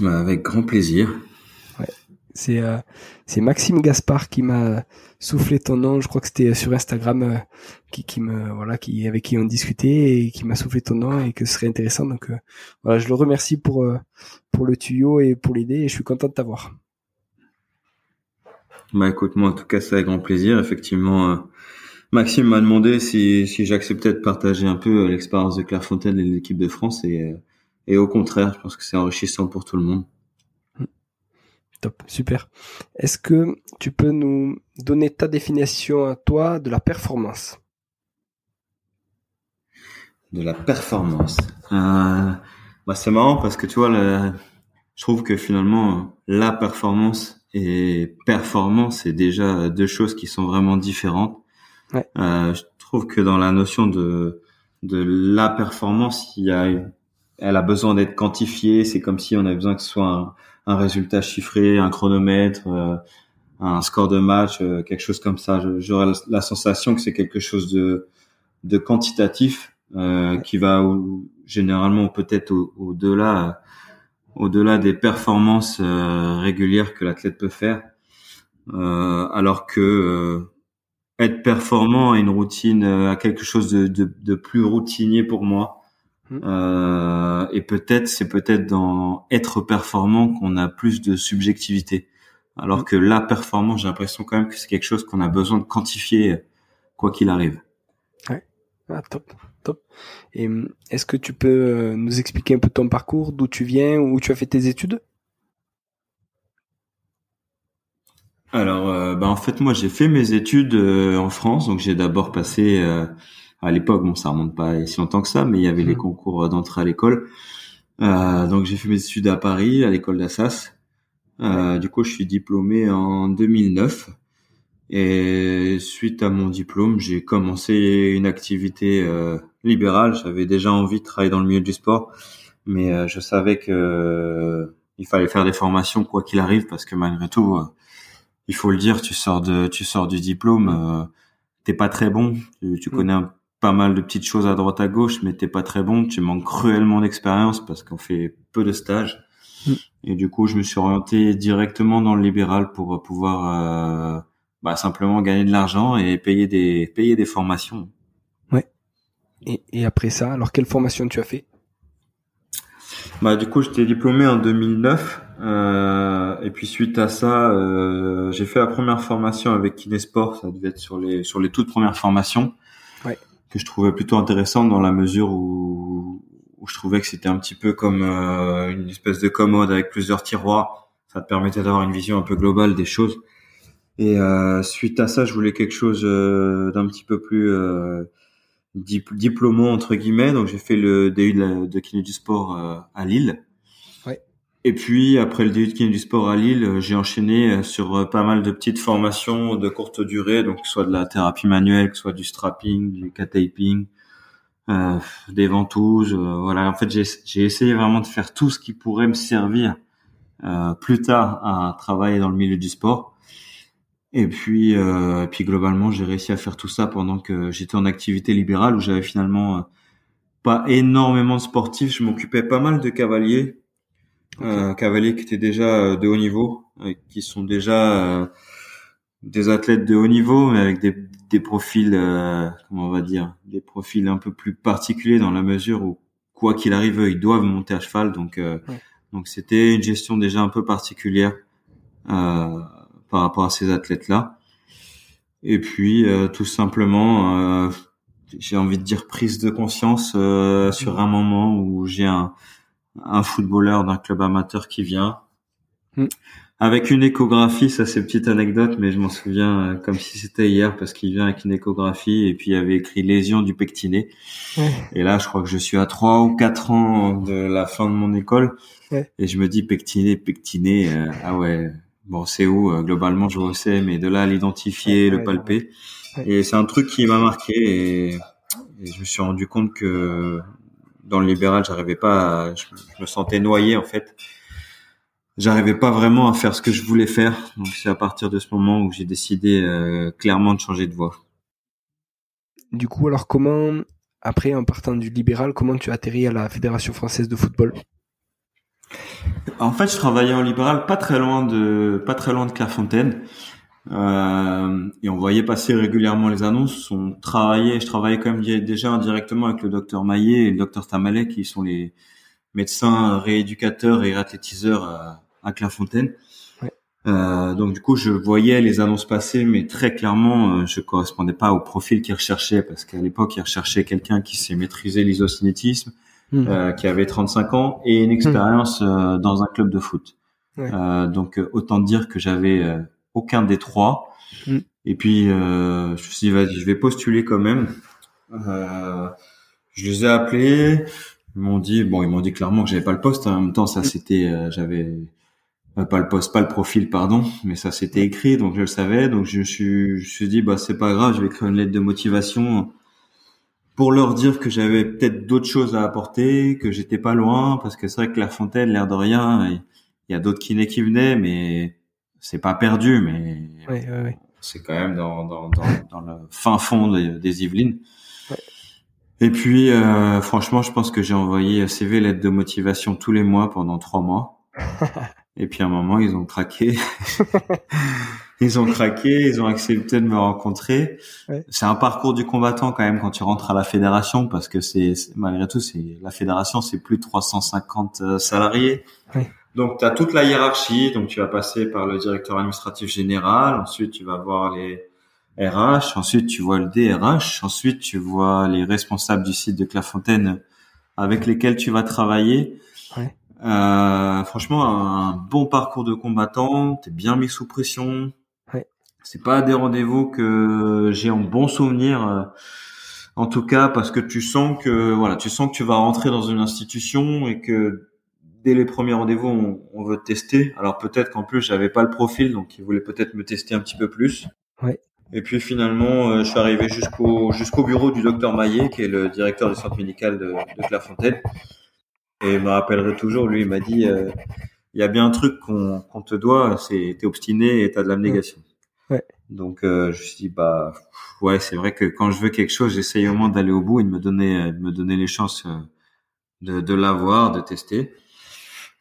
Bah, avec grand plaisir. Ouais. C'est euh, c'est Maxime Gaspard qui m'a soufflé ton nom. Je crois que c'était sur Instagram euh, qui, qui me voilà qui avec qui on discutait et qui m'a soufflé ton nom et que ce serait intéressant. Donc euh, voilà, je le remercie pour pour le tuyau et pour l'idée et je suis content de t'avoir. Bah écoute, moi en tout cas c'est avec grand plaisir. Effectivement, Maxime m'a demandé si si j'acceptais de partager un peu l'expérience de Clairefontaine et de l'équipe de France et et au contraire, je pense que c'est enrichissant pour tout le monde. Top, super. Est-ce que tu peux nous donner ta définition à toi de la performance? De la performance. Euh, bah c'est marrant parce que tu vois, je trouve que finalement la performance et performance c'est déjà deux choses qui sont vraiment différentes. Ouais. Euh, je trouve que dans la notion de de la performance, il y a elle a besoin d'être quantifiée. C'est comme si on avait besoin que ce soit un, résultat chiffré, un chronomètre, euh, un score de match, euh, quelque chose comme ça. J'aurais la, sensation que c'est quelque chose de, de quantitatif euh, qui va généralement peut-être au-delà au-delà des performances régulières que l'athlète peut faire. alors que être performant a une routine, a quelque chose de, de, de plus routinier pour moi Mmh. Euh, et peut-être, c'est peut-être dans être performant qu'on a plus de subjectivité. Alors mmh. que la performance, j'ai l'impression quand même que c'est quelque chose qu'on a besoin de quantifier quoi qu'il arrive. Ouais, ah, top, top. Et mmh, est-ce que tu peux euh, nous expliquer un peu ton parcours, d'où tu viens, où tu as fait tes études? Alors, euh, bah en fait, moi, j'ai fait mes études euh, en France. Donc, j'ai d'abord passé à l'époque, bon, ça remonte pas si longtemps que ça, mais il y avait les mmh. concours d'entrée à l'école. Euh, donc j'ai fait mes études à Paris, à l'école d'Assas. Euh, du coup, je suis diplômé en 2009. Et suite à mon diplôme, j'ai commencé une activité euh, libérale. J'avais déjà envie de travailler dans le milieu du sport, mais euh, je savais que euh, il fallait faire des formations quoi qu'il arrive, parce que malgré tout, euh, il faut le dire, tu sors de, tu sors du diplôme, t'es pas très bon, tu, tu mmh. connais un pas mal de petites choses à droite à gauche, mais t'es pas très bon, tu manques cruellement d'expérience parce qu'on fait peu de stages. Mm. Et du coup, je me suis orienté directement dans le libéral pour pouvoir euh, bah, simplement gagner de l'argent et payer des payer des formations. Ouais. Et, et après ça, alors quelle formation tu as fait? Bah du coup, j'étais diplômé en 2009. Euh, et puis suite à ça, euh, j'ai fait la première formation avec Kinesport. Ça devait être sur les sur les toutes premières formations. Ouais que je trouvais plutôt intéressant dans la mesure où, où je trouvais que c'était un petit peu comme euh, une espèce de commode avec plusieurs tiroirs. Ça te permettait d'avoir une vision un peu globale des choses. Et euh, suite à ça, je voulais quelque chose euh, d'un petit peu plus euh, diplômant entre guillemets. Donc j'ai fait le DU de, de kiné du sport euh, à Lille. Et puis après le début de kiné du sport à Lille, euh, j'ai enchaîné euh, sur euh, pas mal de petites formations de courte durée, donc soit de la thérapie manuelle, soit du strapping, du cataping, euh, des ventouses. voilà, en fait j'ai essayé vraiment de faire tout ce qui pourrait me servir euh, plus tard à travailler dans le milieu du sport. Et puis, euh, puis globalement, j'ai réussi à faire tout ça pendant que j'étais en activité libérale où j'avais finalement pas énormément de sportifs. Je m'occupais pas mal de cavaliers euh, cavaliers qui étaient déjà euh, de haut niveau, euh, qui sont déjà euh, des athlètes de haut niveau, mais avec des, des profils, comment on va dire, des profils un peu plus particuliers dans la mesure où quoi qu'il arrive, ils doivent monter à cheval, donc donc c'était une gestion déjà un peu particulière euh, par rapport à ces athlètes-là. Et puis tout simplement, j'ai envie de dire prise de conscience sur un moment où j'ai un, un footballeur d'un club amateur qui vient. Mm avec une échographie, ça c'est petite anecdote, mais je m'en souviens euh, comme si c'était hier parce qu'il vient avec une échographie et puis il avait écrit lésion du pectiné. Et là, je crois que je suis à trois ou quatre ans de la fin de mon école et je me dis pectiné, pectiné, euh, ah ouais, bon c'est où euh, globalement je sais, mais de là à l'identifier, le palper, et c'est un truc qui m'a marqué et, et, je me suis rendu compte que dans le libéral, j'arrivais pas, à, je me sentais noyé en fait j'arrivais pas vraiment à faire ce que je voulais faire. Donc c'est à partir de ce moment où j'ai décidé euh, clairement de changer de voie. Du coup, alors comment, après en partant du libéral, comment tu as atterri à la Fédération française de football? En fait, je travaillais en libéral, pas très loin de, pas très loin de Clairefontaine. Euh, et on voyait passer régulièrement les annonces. On travaillait, je travaillais quand même déjà indirectement avec le docteur Maillet et le docteur Tamalet, qui sont les médecins rééducateurs et athlétiseurs à, à Clairefontaine. Euh, donc du coup, je voyais les annonces passer, mais très clairement, euh, je correspondais pas au profil qu'ils recherchaient parce qu'à l'époque, ils recherchaient quelqu'un qui sait maîtriser l'isocinétisme, hmm. euh, qui avait 35 ans et une expérience euh, dans un club de foot. Euh, donc autant dire que j'avais aucun des trois. Hmm. Et puis je me suis dit, vas-y, je vais postuler quand même. je les ai appelés. Ils m'ont dit, bon, ils m'ont dit clairement que j'avais pas le poste. En même temps, ça hmm. c'était, j'avais euh, pas le poste, pas le profil, pardon, mais ça c'était écrit, donc je le savais, donc je me suis, je me suis dit bah c'est pas grave, je vais écrire une lettre de motivation pour leur dire que j'avais peut-être d'autres choses à apporter, que j'étais pas loin, parce que c'est vrai que La Fontaine, l'air de rien, il y a d'autres kinés qui venaient, mais c'est pas perdu, mais c'est quand même dans, dans, dans, dans, le fin fond des, Yvelines. Et puis, euh, franchement, je pense que j'ai envoyé CV, lettre de motivation tous les mois pendant trois mois. Et puis à un moment, ils ont craqué. ils ont craqué, ils ont accepté de me rencontrer. C'est un parcours du combattant quand même quand tu rentres à la fédération parce que c'est malgré tout c'est la fédération c'est plus de 350 euh, salariés. Donc tu as toute la hiérarchie, donc tu vas passer par le directeur administratif général, ensuite tu vas voir les RH, ensuite tu vois le DRH, ensuite tu vois les responsables du site de Clairefontaine avec lesquels tu vas travailler. Ouais. Euh, franchement, un bon parcours de combattant, t'es bien mis sous pression. Ouais. C'est pas des rendez-vous que j'ai en bon souvenir, euh, en tout cas parce que tu sens que voilà, tu sens que tu vas rentrer dans une institution et que dès les premiers rendez-vous, on, on veut te tester. Alors peut-être qu'en plus j'avais pas le profil, donc ils voulaient peut-être me tester un petit peu plus. Ouais. Et puis finalement, euh, je suis arrivé jusqu'au jusqu'au bureau du docteur Maillet, qui est le directeur du centre médical de, de Clairefontaine. Et il me rappellerai toujours, lui, il m'a dit, euh, il y a bien un truc qu'on te doit, c'est t'es obstiné et t'as de l'abnégation. Ouais. Donc euh, je me suis dit, bah ouais, c'est vrai que quand je veux quelque chose, j'essaye au moins d'aller au bout et de me donner, de me donner les chances de, de l'avoir, de tester.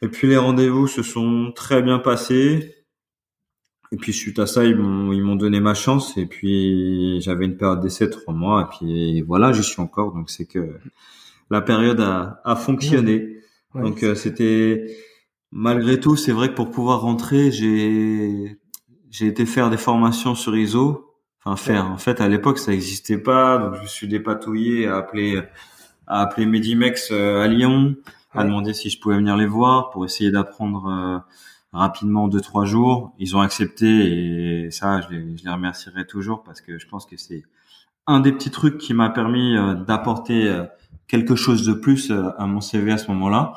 Et puis les rendez-vous se sont très bien passés. Et puis suite à ça, ils m'ont ils m'ont donné ma chance. Et puis j'avais une période d'essai trois mois. Et puis voilà, j'y suis encore. Donc c'est que la période a, a fonctionné. Donc euh, c'était malgré tout, c'est vrai que pour pouvoir rentrer, j'ai j'ai été faire des formations sur ISO. Enfin faire. En fait, à l'époque, ça n'existait pas. Donc je me suis dépatouillé à appeler à appeler Medimex euh, à Lyon, à demander si je pouvais venir les voir pour essayer d'apprendre euh, rapidement deux trois jours. Ils ont accepté et ça, je les, je les remercierai toujours parce que je pense que c'est un des petits trucs qui m'a permis d'apporter quelque chose de plus euh, à mon CV à ce moment-là.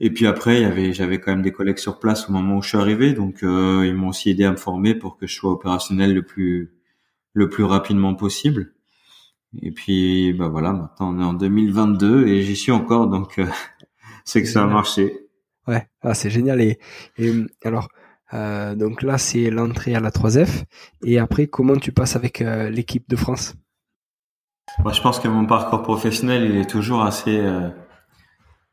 Et puis après, il y avait, j'avais quand même des collègues sur place au moment où je suis arrivé, donc euh, ils m'ont aussi aidé à me former pour que je sois opérationnel le plus le plus rapidement possible. Et puis, bah voilà, maintenant on est en 2022 et j'y suis encore, donc euh, c'est que ça a marché. Ouais, ah, c'est génial. Et, et alors, euh, donc là, c'est l'entrée à la 3F. Et après, comment tu passes avec l'équipe de France? Moi, je pense que mon parcours professionnel, il est toujours assez euh,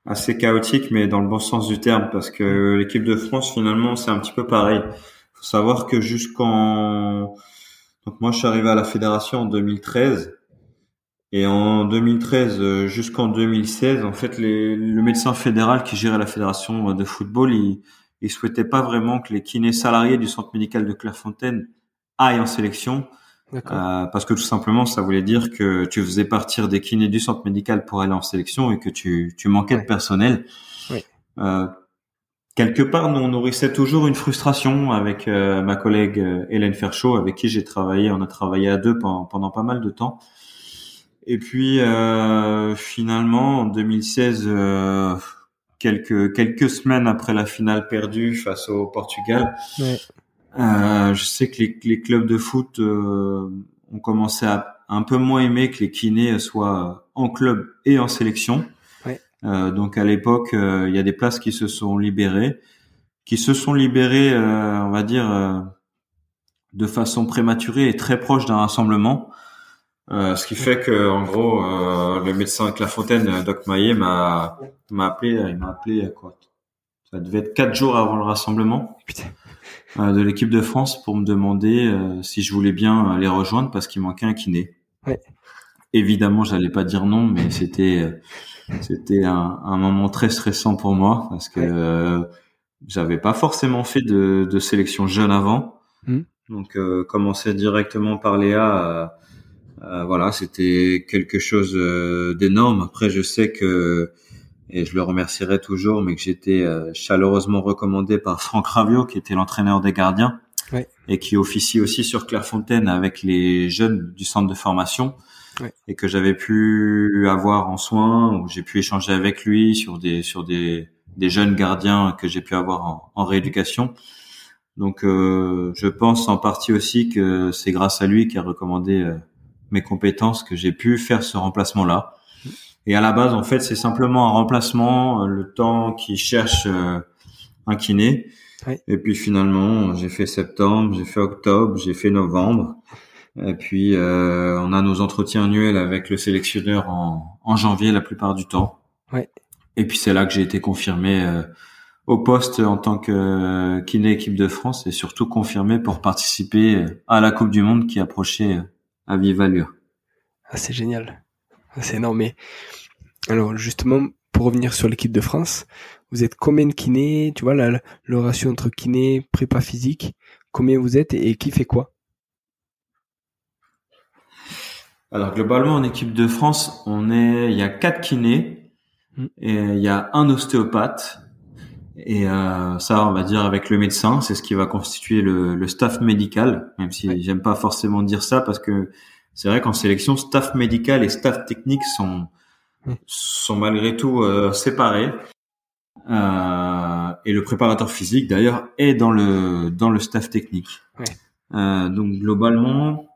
assez chaotique, mais dans le bon sens du terme, parce que l'équipe de France, finalement, c'est un petit peu pareil. Il faut savoir que jusqu'en donc moi, je suis arrivé à la fédération en 2013. Et en 2013 euh, jusqu'en 2016, en fait, les, le médecin fédéral qui gérait la fédération de football, il, ils souhaitaient pas vraiment que les kinés salariés du centre médical de Clairefontaine aillent en sélection. Euh, parce que tout simplement, ça voulait dire que tu faisais partir des kinés du centre médical pour aller en sélection et que tu, tu manquais de personnel. Oui. Euh, quelque part, nous, on nourrissait toujours une frustration avec euh, ma collègue euh, Hélène Ferchaud, avec qui j'ai travaillé. On a travaillé à deux pendant, pendant pas mal de temps. Et puis, euh, finalement, en 2016, quelques quelques semaines après la finale perdue face au Portugal, ouais. je sais que les, les, clubs de foot ont commencé à un peu moins aimer que les kinés soient en club et en sélection. Euh, donc à l'époque, euh, il y a des places qui se sont libérées, qui se sont libérées, euh, on va dire, de façon prématurée et très proche d'un rassemblement. Ce qui fait que, en gros, le médecin de la Fontaine, Doc Maillet, m'a m'a appelé, il m'a appelé quoi Ça devait être quatre jours avant le rassemblement de l'équipe de France pour me demander si je voulais bien les rejoindre parce qu'il manquait un kiné. Ouais. Évidemment, j'allais pas dire non, mais c'était c'était un, un, moment très stressant pour moi parce que euh, j'avais pas forcément fait de, de sélection jeune avant. Hmm. Donc euh, commencer directement par Léa, euh, euh voilà, c'était quelque chose euh, d'énorme. Après, je sais que et je le remercierai toujours, mais que j'étais chaleureusement recommandé par Franck Ravio, qui était l'entraîneur des gardiens et qui officie aussi sur Clairefontaine avec les jeunes du centre de formation et que j'avais pu avoir en soins, où j'ai pu échanger avec lui sur des sur des, des jeunes gardiens que j'ai pu avoir en, en rééducation. Donc euh, je pense en partie aussi que c'est grâce à lui qui a recommandé euh, mes compétences que j'ai pu faire ce remplacement-là. Et à la base, en fait, c'est simplement un remplacement, euh, le temps qui cherche euh, un kiné. Et puis finalement, j'ai fait septembre, j'ai fait octobre, j'ai fait novembre. Et puis, euh, on a nos entretiens annuels avec le sélectionneur en, en janvier la plupart du temps. Et puis, c'est là que j'ai été confirmé euh, au poste en tant que euh, kiné équipe de France et surtout confirmé pour participer à la Coupe du Monde qui approchait à vive allure. Ah, c'est génial. C'est énorme. Mais alors, justement, pour revenir sur l'équipe de France, vous êtes combien de kinés? Tu vois, la, le ratio entre kiné, prépa physique, combien vous êtes et qui fait quoi? Alors globalement en équipe de France, on est, il y a quatre kinés mm. et il y a un ostéopathe et euh, ça, on va dire avec le médecin, c'est ce qui va constituer le, le staff médical. Même si j'aime pas forcément dire ça parce que c'est vrai qu'en sélection, staff médical et staff technique sont sont malgré tout euh, séparés. Euh, et le préparateur physique d'ailleurs est dans le dans le staff technique. Ouais. Euh, donc globalement,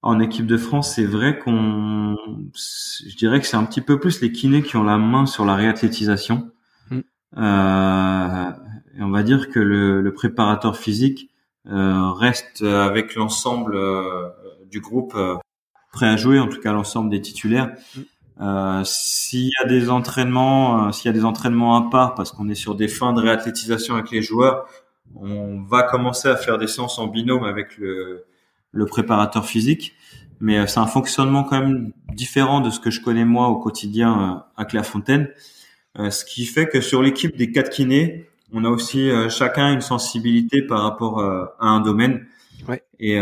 en équipe de France, c'est vrai qu'on, je dirais que c'est un petit peu plus les kinés qui ont la main sur la réathlétisation. Euh, et on va dire que le, le préparateur physique euh, reste avec l'ensemble euh, du groupe euh, prêt à jouer, en tout cas l'ensemble des titulaires. Mm. Euh, s'il y a des entraînements, s'il y a des entraînements à part, parce qu'on est sur des fins de réathlétisation avec les joueurs, on va commencer à faire des séances en binôme avec le le préparateur physique, mais euh, c'est un fonctionnement quand même différent de ce que je connais moi au quotidien euh, à Clairefontaine. Euh, ce qui fait que sur l'équipe des quatre kinés, on a aussi chacun une sensibilité par rapport à un domaine. Ouais. Et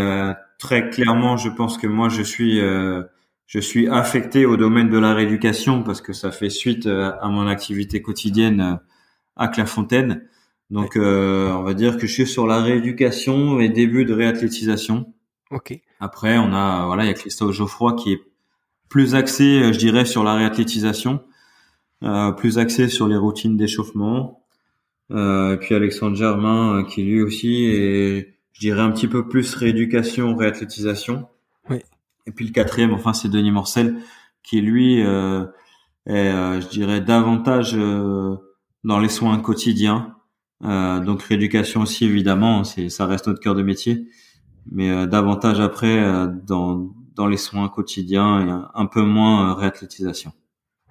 très clairement, je pense que moi, je suis je suis affecté au domaine de la rééducation parce que ça fait suite à mon activité quotidienne à Clairefontaine. Donc, on va dire que je suis sur la rééducation et début de réathlétisation. Ok. Après, on a voilà, il y a Christophe Geoffroy qui est plus axé, euh, je dirais, sur la réathlétisation, euh, plus axé sur les routines d'échauffement. Euh, puis Alexandre Germain euh, qui lui aussi est, je dirais, un petit peu plus rééducation, réathlétisation. Oui. Et puis le quatrième, enfin, c'est Denis Morcel qui lui euh, est, je dirais, davantage dans les soins quotidiens. donc rééducation aussi évidemment, c'est ça reste notre cœur de métier mais euh, davantage après euh, dans dans les soins quotidiens et un, peu moins euh, réathlétisation.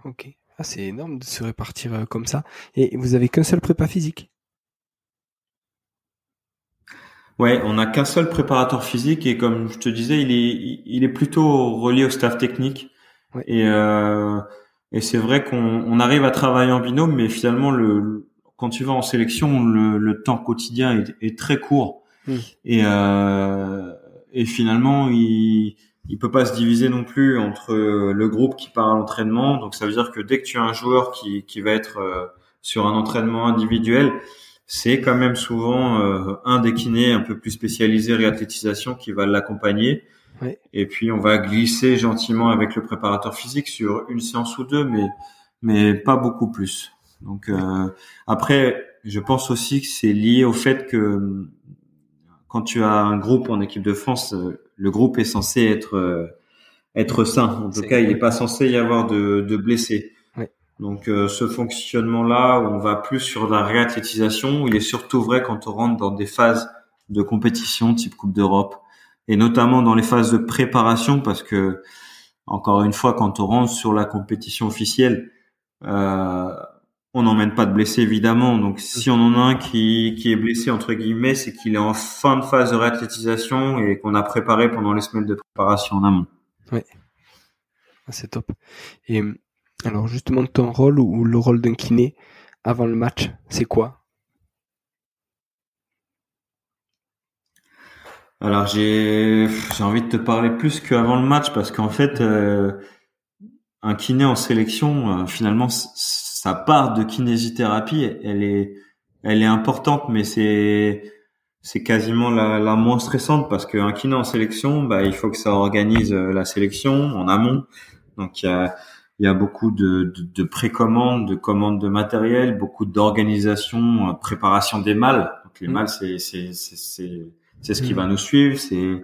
Ok, ah, c'est énorme de se répartir comme ça. Et vous avez qu'un seul prépa physique? Ouais, on n'a qu'un seul préparateur physique et comme je te disais, il est il est plutôt relié au staff technique. Et euh, et c'est vrai qu'on on arrive à travailler en binôme, mais finalement le quand tu vas en sélection, le, temps quotidien est, très court hmm. et euh, et finalement il il peut pas se diviser non plus entre le groupe qui part à l'entraînement. Donc ça veut dire que dès que tu as un joueur qui qui va être euh, sur un entraînement individuel, c'est quand même souvent euh, un des kinés un peu plus spécialisé réathlétisation qui va l'accompagner. Et puis on va glisser gentiment avec le préparateur physique sur une séance ou deux, mais mais pas beaucoup plus. Donc euh, après, je pense aussi que c'est lié au fait que quand tu as un groupe en équipe de France, euh, le groupe est censé être être sain. En tout cas, il n'est pas censé y avoir de, de blessés. Donc euh, ce fonctionnement-là, où on va plus sur la réathlétisation, il est surtout vrai quand on rentre dans des phases de compétition type Coupe d'Europe, et notamment dans les phases de préparation, parce que encore une fois, quand on rentre sur la compétition officielle, euh, on n'emmène pas de blessés évidemment. Donc si on en a un qui, qui est blessé entre guillemets, c'est qu'il est en fin de phase de réathlétisation et qu'on a préparé pendant les semaines de préparation en amont. Oui, ah, c'est top. Et alors justement, ton rôle ou le rôle d'un kiné avant le match, c'est quoi? Alors j'ai j'ai envie de te parler plus qu'avant le match parce qu'en fait euh, un kiné en sélection euh, finalement sa part de kinésithérapie elle est elle est importante mais c'est c'est quasiment la, la moins stressante parce qu'un kiné en sélection bah il faut que ça organise euh, la sélection en amont donc il y a il y a beaucoup de, de, de précommandes, de commandes de matériel, beaucoup d'organisation, euh, préparation des mâles. Donc les mm. mâles, c'est c'est c'est c'est ce qui mm. va nous suivre, c'est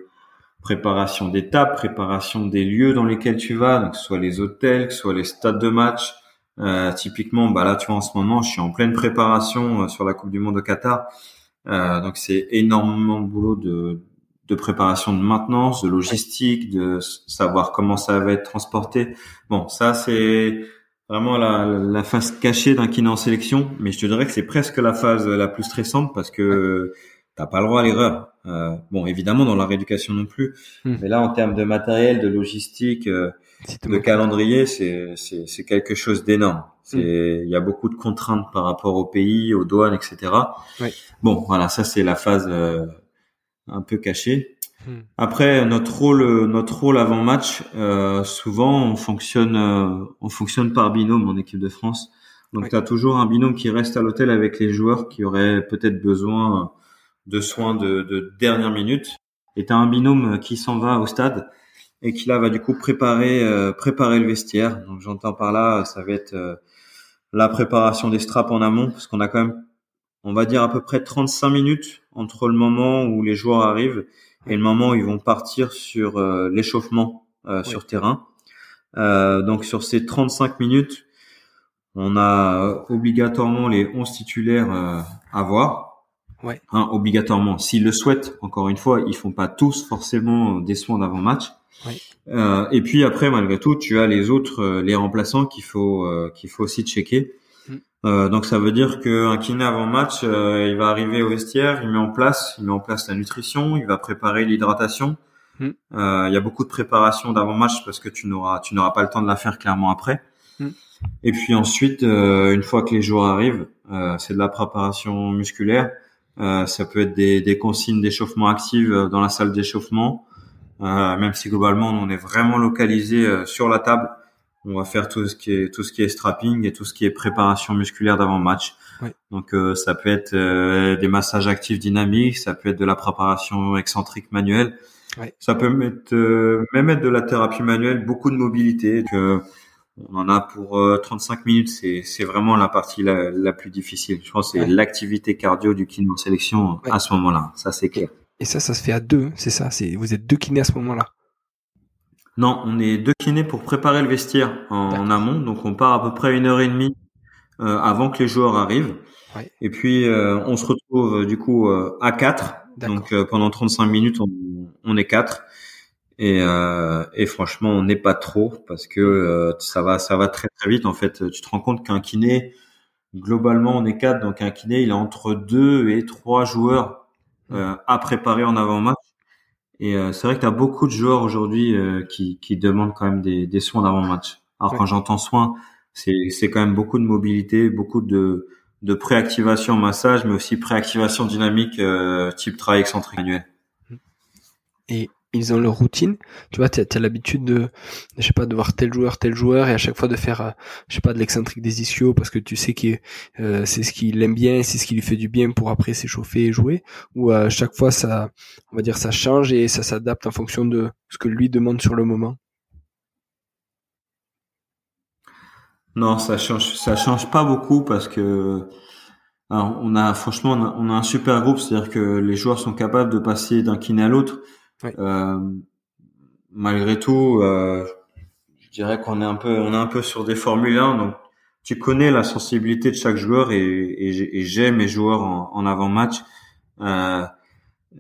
préparation des tables, préparation des lieux dans lesquels tu vas, donc soit les hôtels, soit les stades de match. Euh, typiquement, bah là, tu vois, en ce moment, je suis en pleine préparation euh, sur la Coupe du Monde au Qatar. Euh, donc c'est énormément de boulot de, de préparation de maintenance, de logistique, de savoir comment ça va être transporté. Bon, ça c'est vraiment la, la phase cachée d'un kiné en sélection, mais je te dirais que c'est presque la phase la plus stressante parce que t'as pas le droit à l'erreur. Euh, bon, évidemment dans la rééducation non plus, hmm. mais là en termes de matériel, de logistique, euh, de calendrier, c'est c'est quelque chose d'énorme. Hmm. il y a beaucoup de contraintes par rapport au pays, aux douanes, etc. Bon, voilà, ça c'est la phase euh, un peu caché. Hmm. Après notre rôle, notre rôle avant match, euh, souvent on fonctionne, euh, on fonctionne par binôme en équipe de France. Donc tu as toujours un binôme qui reste à l'hôtel avec les joueurs qui auraient peut-être besoin de soins de, de dernière minute. Et tu as un binôme qui s'en va au stade et qui là va du coup préparer euh, préparer le vestiaire. Donc j'entends par là, ça va être euh, la préparation des straps en amont parce qu'on a quand même on va dire à peu près 35 minutes entre le moment où les joueurs arrivent et le moment où ils vont partir sur euh, l'échauffement euh, sur terrain. Euh, donc sur ces 35 minutes, on a obligatoirement les 11 titulaires à voir. Ouais. Hein, obligatoirement. S'ils le souhaitent, encore une fois, ils font pas tous forcément des soins d'avant-match. et puis après, malgré tout, tu as les autres, les remplaçants qu'il faut qu'il faut aussi checker. Euh, donc ça veut dire qu'un kiné avant match, euh, il va arriver au vestiaire, il met en place, il met en place la nutrition, il va préparer l'hydratation. Euh, il y a beaucoup de préparation d'avant match parce que tu n'auras tu n'auras pas le temps de la faire clairement après. Hmm. Et puis ensuite, une fois que les jours arrivent, c'est de la préparation musculaire. Ça peut être des, des consignes d'échauffement active dans la salle d'échauffement, même si globalement on est vraiment localisé sur la table on va faire tout ce qui est tout ce qui est strapping et tout ce qui est préparation musculaire d'avant match. Donc euh, ça peut être euh, des massages actifs dynamiques, ça peut être de la préparation excentrique manuelle. Ça peut mettre, euh, même être de la thérapie manuelle, beaucoup de mobilité. Que on en a pour 35 minutes, c'est c'est vraiment la partie la, la plus difficile. Je pense c'est l'activité cardio du kiné en sélection à ce moment-là. Ça c'est clair. Et ça, ça se fait à deux, c'est ça? C'est vous êtes deux kinés à ce moment-là? Non, on est deux kinés pour préparer le vestiaire en, amont. Donc on part à peu près une heure et demie euh, avant que les joueurs arrivent. Et puis euh, on se retrouve euh, du coup à quatre. Donc pendant 35 minutes, on, est quatre. Et, et franchement, on n'est pas trop parce que ça va, ça va très très vite. En fait, tu te rends compte qu'un kiné, globalement, on est quatre. Donc un kiné, il a entre deux et trois joueurs à préparer en avant-match. Et euh, c'est vrai que tu as beaucoup de joueurs aujourd'hui euh, qui, qui demandent quand même des, des soins d'avant-match. Alors quand j'entends soins, c'est, c'est quand même beaucoup de mobilité, beaucoup de, de préactivation massage, mais aussi préactivation dynamique euh, type travail excentrique manuel. Et ils ont leur routine. Tu vois, tu as, l'habitude de, je sais pas, de voir tel joueur, tel joueur, et à chaque fois de faire, euh, je sais pas, de l'excentrique des ischios parce que tu sais que euh, c'est ce qu'il aime bien, c'est ce qui lui fait du bien pour après s'échauffer et jouer. Ou à chaque fois, ça, on va dire, ça change et ça s'adapte en fonction de ce que lui demande sur le moment. Non, ça change, ça change pas beaucoup parce que on a franchement on a, un super groupe, c'est-à-dire que les joueurs sont capables de passer d'un kiné à l'autre. Euh, malgré tout, euh, je dirais qu'on est un peu on est un peu sur des formules 1, donc tu connais la sensibilité de chaque joueur et, et, j'aime mes joueurs en, avant match. Euh,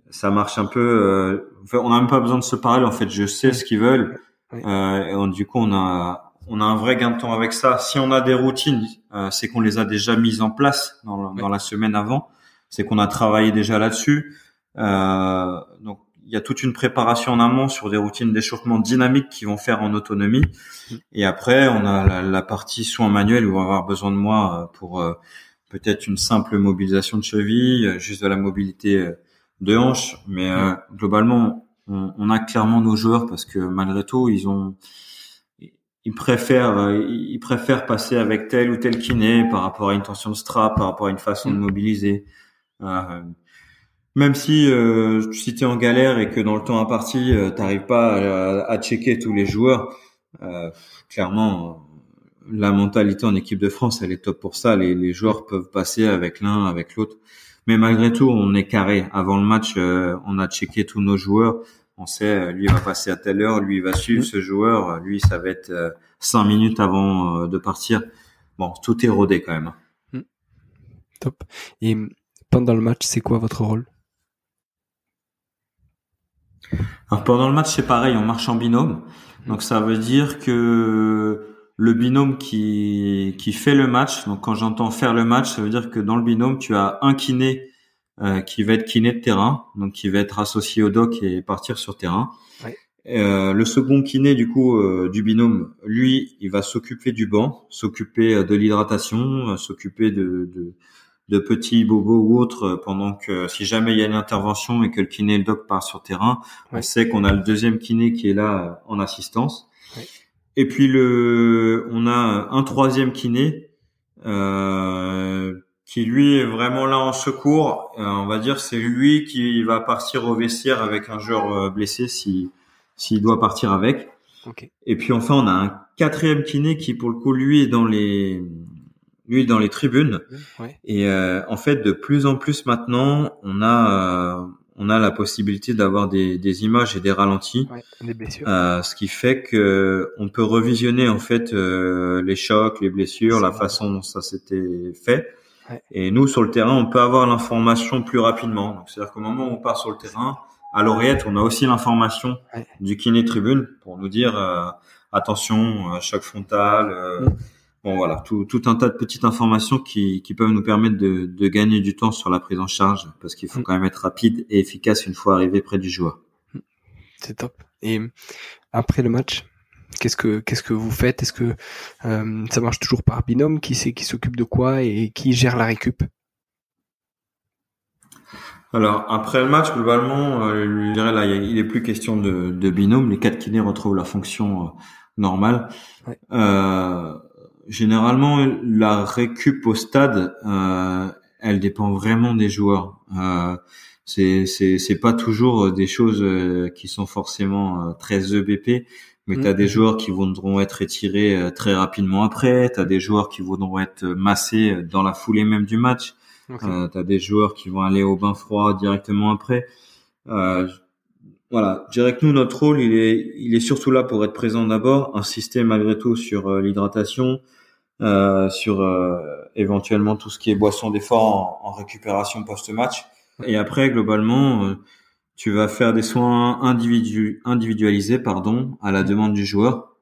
ça marche un peu. on n'a même pas besoin de se parler en fait. Je sais ce qu'ils veulent. et du coup, on a on a un vrai gain de temps avec ça. Si on a des routines, euh, c'est qu'on les a déjà mises en place dans, dans la semaine avant. C'est qu'on a travaillé déjà là-dessus. Euh, donc il y a toute une préparation en amont sur des routines d'échauffement dynamiques qui vont faire en autonomie. Et après, on a la, partie soins manuels où on va avoir besoin de moi euh, pour euh, peut-être une simple mobilisation de cheville, juste de la mobilité de hanche. Mais globalement, on, on, a clairement nos joueurs parce que malgré tout, ils ont ils préfèrent euh, ils préfèrent passer avec tel ou tel kiné par rapport à une tension de strap, par rapport à une façon de mm. mobiliser. Euh, même si euh, si tu es en galère et que dans le temps imparti, euh, t'arrives pas à, à, checker tous les joueurs, euh, clairement la mentalité en équipe de France, elle est top pour ça. Les, les joueurs peuvent passer avec l'un, avec l'autre. Mais malgré tout, on est carré. Avant le match, on a checké tous nos joueurs on sait euh, lui va passer à telle heure, lui va suivre ce joueur, lui ça va être euh, cinq minutes avant euh, de partir. Bon, tout est rodé quand même. Hmm. Top. Et pendant le match, c'est quoi votre rôle? Alors pendant le match, c'est pareil, on marche en binôme. Donc ça veut dire que le binôme qui qui fait le match, donc quand j'entends faire le match, ça veut dire que dans le binôme, tu as un kiné euh, qui va être kiné de terrain, donc qui va être associé au doc et partir sur terrain. Euh, le second kiné du coup euh, du binôme, lui, il va s'occuper du banc, s'occuper de l'hydratation, s'occuper de, de, de, petits bobos ou autres pendant que si jamais il y a une intervention et que le kiné et le doc part sur terrain, on sait qu'on a le deuxième kiné qui est là en assistance. Et puis le, on a un troisième kiné euh, qui lui est vraiment là en secours. Euh, on va dire c'est lui qui va partir au vestiaire avec un joueur euh, blessé si s'il doit partir avec. Et puis enfin on a un quatrième kiné qui pour le coup lui est dans les lui dans les tribunes. Et euh, en fait de plus en plus maintenant on a on a la possibilité d'avoir des, des images et des ralentis, ce qui fait que on peut revisionner en fait les chocs, les blessures, la façon dont ça s'était fait. Et nous, sur le terrain, on peut avoir l'information plus rapidement. c'est-à-dire qu'au moment où on part sur le terrain, à l'oreillette, on a aussi l'information du kiné tribune pour nous dire euh, attention, euh, choc frontal. Euh. Bon voilà, tout, tout, un tas de petites informations qui, qui peuvent nous permettre de, de, gagner du temps sur la prise en charge parce qu'il faut mm. quand même être rapide et efficace une fois arrivé près du joueur. Mm. C'est top. Et après le match, Qu'est-ce que qu'est-ce que vous faites? Est-ce que euh, ça marche toujours par binôme? Qui c'est qui s'occupe de quoi et qui gère la récup? Alors après le match, globalement, euh, je dirais là, il est plus question de, de binôme. Les quatre kinés retrouvent la fonction euh, normale. Euh, généralement, la récup au stade, euh, elle dépend vraiment des joueurs. Euh, c'est c'est c'est pas toujours des choses qui sont forcément très EBP mais tu as des joueurs qui voudront être étirés euh, très rapidement après, tu as des joueurs qui voudront être massés euh, dans la foulée même du match, euh, tu as des joueurs qui vont aller au bain froid directement après. Euh, voilà, je dirais que nous, notre rôle, il est, il est surtout là pour être présent d'abord, insister malgré tout sur l'hydratation, euh, sur éventuellement tout ce qui est boisson d'effort en, en récupération post-match. Et après, globalement, tu vas faire des soins individu individualisés pardon, à la demande du joueur.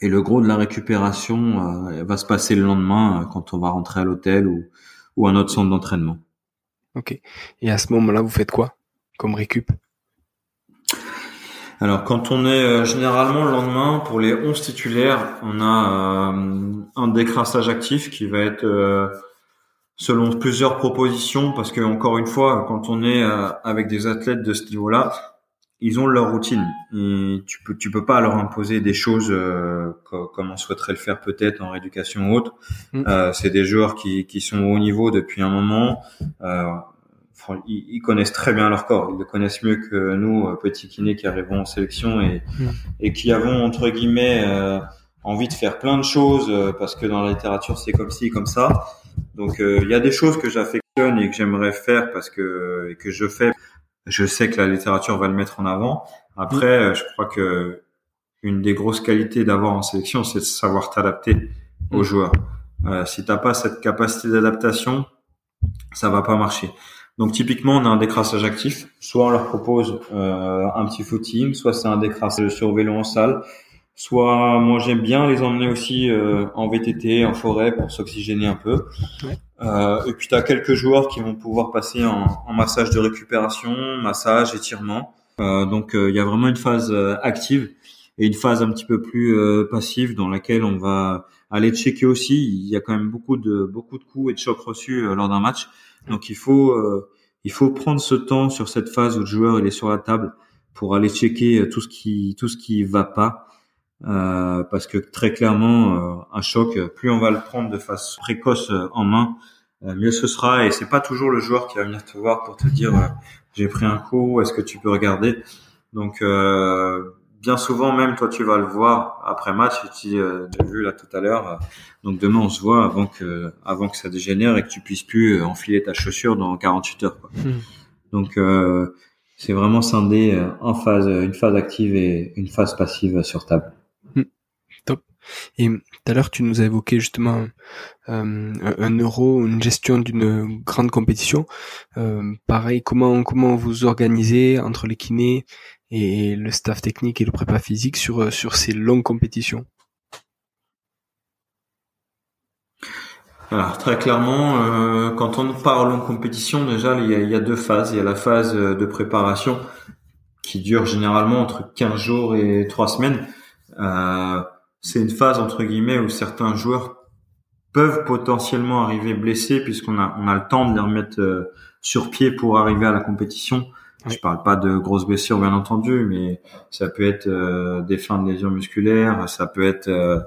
Et le gros de la récupération euh, va se passer le lendemain euh, quand on va rentrer à l'hôtel ou, ou à notre centre d'entraînement. Ok. Et à ce moment-là, vous faites quoi comme récup? Alors quand on est euh, généralement le lendemain pour les 11 titulaires, on a un décrassage actif qui va être selon plusieurs propositions parce que encore une fois, quand on est avec des athlètes de ce niveau-là, ils ont leur routine et tu peux tu peux pas leur imposer des choses euh, comme on souhaiterait le faire peut-être en rééducation ou autre. Mm. Euh, c'est des joueurs qui qui sont au haut niveau depuis un moment. Ils, connaissent très bien leur corps. Ils le connaissent mieux que nous euh, petits kinés qui arrivons en sélection et mm. et qui avons entre guillemets euh, envie de faire plein de choses euh, parce que dans la littérature c'est comme ci comme ça. Donc il y a des choses que j'affectionne et que j'aimerais faire parce que et que je fais je sais que la littérature va le mettre en avant. Après, mm. je crois que une des grosses qualités d'avoir en sélection, c'est de savoir t'adapter aux mm. joueurs. Euh, si t'as pas cette capacité d'adaptation, ça va pas marcher. Donc typiquement, on a un décrassage actif. Soit on leur propose euh, un petit footing, soit c'est un décrassage sur vélo en salle, soit moi j'aime bien les emmener aussi euh, en VTT, en forêt pour s'oxygéner un peu. Euh, et puis tu as quelques joueurs qui vont pouvoir passer en, en massage de récupération, massage, étirement. Euh, donc il y a vraiment une phase active et une phase un petit peu plus passive dans laquelle on va aller checker aussi. Il y a quand même beaucoup de beaucoup de coups et de chocs reçus lors d'un match. Donc il faut il faut prendre ce temps sur cette phase où le joueur il est sur la table pour aller checker tout ce qui tout ce qui va pas euh, parce que très clairement, euh, un choc, plus on va le prendre de façon précoce euh, en main, mieux ce sera. Et c'est pas toujours le joueur qui va venir te voir pour te dire j'ai pris un coup, est-ce que tu peux regarder? Donc bien souvent même toi tu vas le voir après match tu dis j'ai vu là tout à l'heure donc demain on se voit avant que avant que ça dégénère et que tu puisses plus enfiler ta chaussure dans 48 heures quoi. Hmm. donc c'est vraiment scindé en phase une phase active et une phase passive sur table et tout à l'heure, tu nous as évoqué justement euh, un euro, une gestion d'une grande compétition. Euh, pareil, comment comment vous organisez entre les kinés et le staff technique et le prépa physique sur sur ces longues compétitions Alors très clairement, euh, quand on parle longue compétition, déjà il y, a, il y, a, deux phases. Il y a la phase de préparation qui dure généralement entre 15 jours et 3 semaines. Euh, c'est une phase entre guillemets où certains joueurs peuvent potentiellement arriver blessés puisqu'on a on a le temps de les remettre euh, sur pied pour arriver à la compétition. Je parle pas de grosses blessures bien entendu, mais ça peut être euh, des fins de lésions musculaires, ça peut être euh,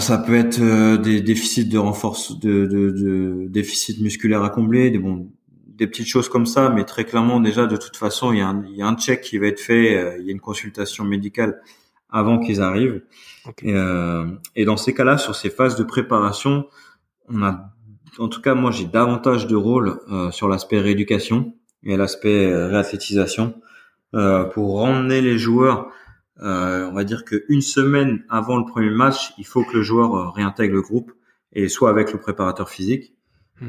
ça peut être des déficits de renforce de, de, de déficits musculaires à combler, des bon des petites choses comme ça, mais très clairement déjà de toute façon il y a un, il y a un check qui va être fait, il y a une consultation médicale avant qu'ils arrivent. Et, euh, et, dans ces cas-là, sur ces phases de préparation, on a, en tout cas, moi, j'ai davantage de rôle euh, sur l'aspect rééducation et l'aspect euh, réathlétisation euh, pour emmener les joueurs. Euh, on va dire qu'une semaine avant le premier match, il faut que le joueur euh, réintègre le groupe et soit avec le préparateur physique. Hmm.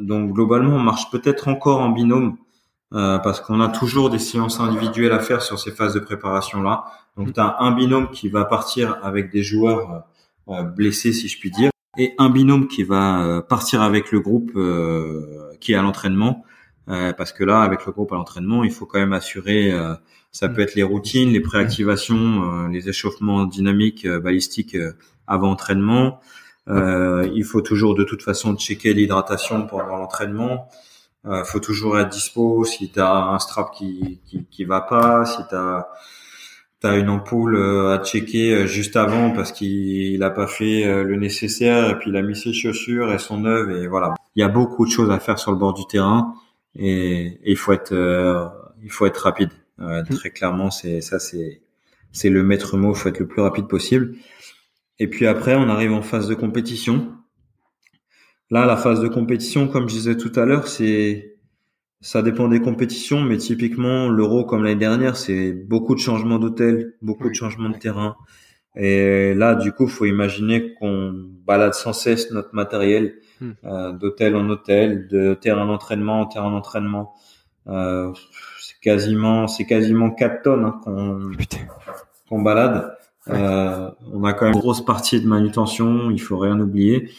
donc globalement, on marche peut-être encore en binôme parce qu'on a toujours des séances individuelles à faire sur ces phases de préparation là. Donc tu as un binôme qui va partir avec des joueurs euh, euh, blessés, si je puis dire, et un binôme qui va euh, partir avec le groupe qui est à l'entraînement. Parce que là, avec le groupe à l'entraînement, il faut quand même assurer, ça peut être les routines, les préactivations, les échauffements dynamiques, balistiques avant entraînement. il faut toujours de toute façon checker l'hydratation pendant l'entraînement. Il faut toujours être dispo si tu as un strap qui, qui, qui va pas, si tu as T'as une ampoule euh, à checker euh, juste avant parce qu'il a pas fait euh, le nécessaire et puis il a mis ses chaussures et son œuvre et voilà. Il y a beaucoup de choses à faire sur le bord du terrain et, il faut être il faut être rapide. Mm. Très clairement, c'est ça c'est c'est le maître mot. Il faut être le plus rapide possible. Et puis après, on arrive en phase de compétition. Là, la phase de compétition, comme je disais tout à l'heure, c'est ça dépend des compétitions, mais typiquement l'Euro comme l'année dernière, c'est beaucoup de changements d'hôtel, beaucoup de changements de terrain. Et là, du coup, faut imaginer qu'on balade sans cesse notre matériel hmm. euh, d'hôtel en hôtel, de terrain d'entraînement en terrain d'entraînement. Euh, c'est quasiment, c'est quasiment 4 tonnes hein, qu'on qu'on balade. Euh, on a quand même une grosse partie de manutention, il faut rien oublier.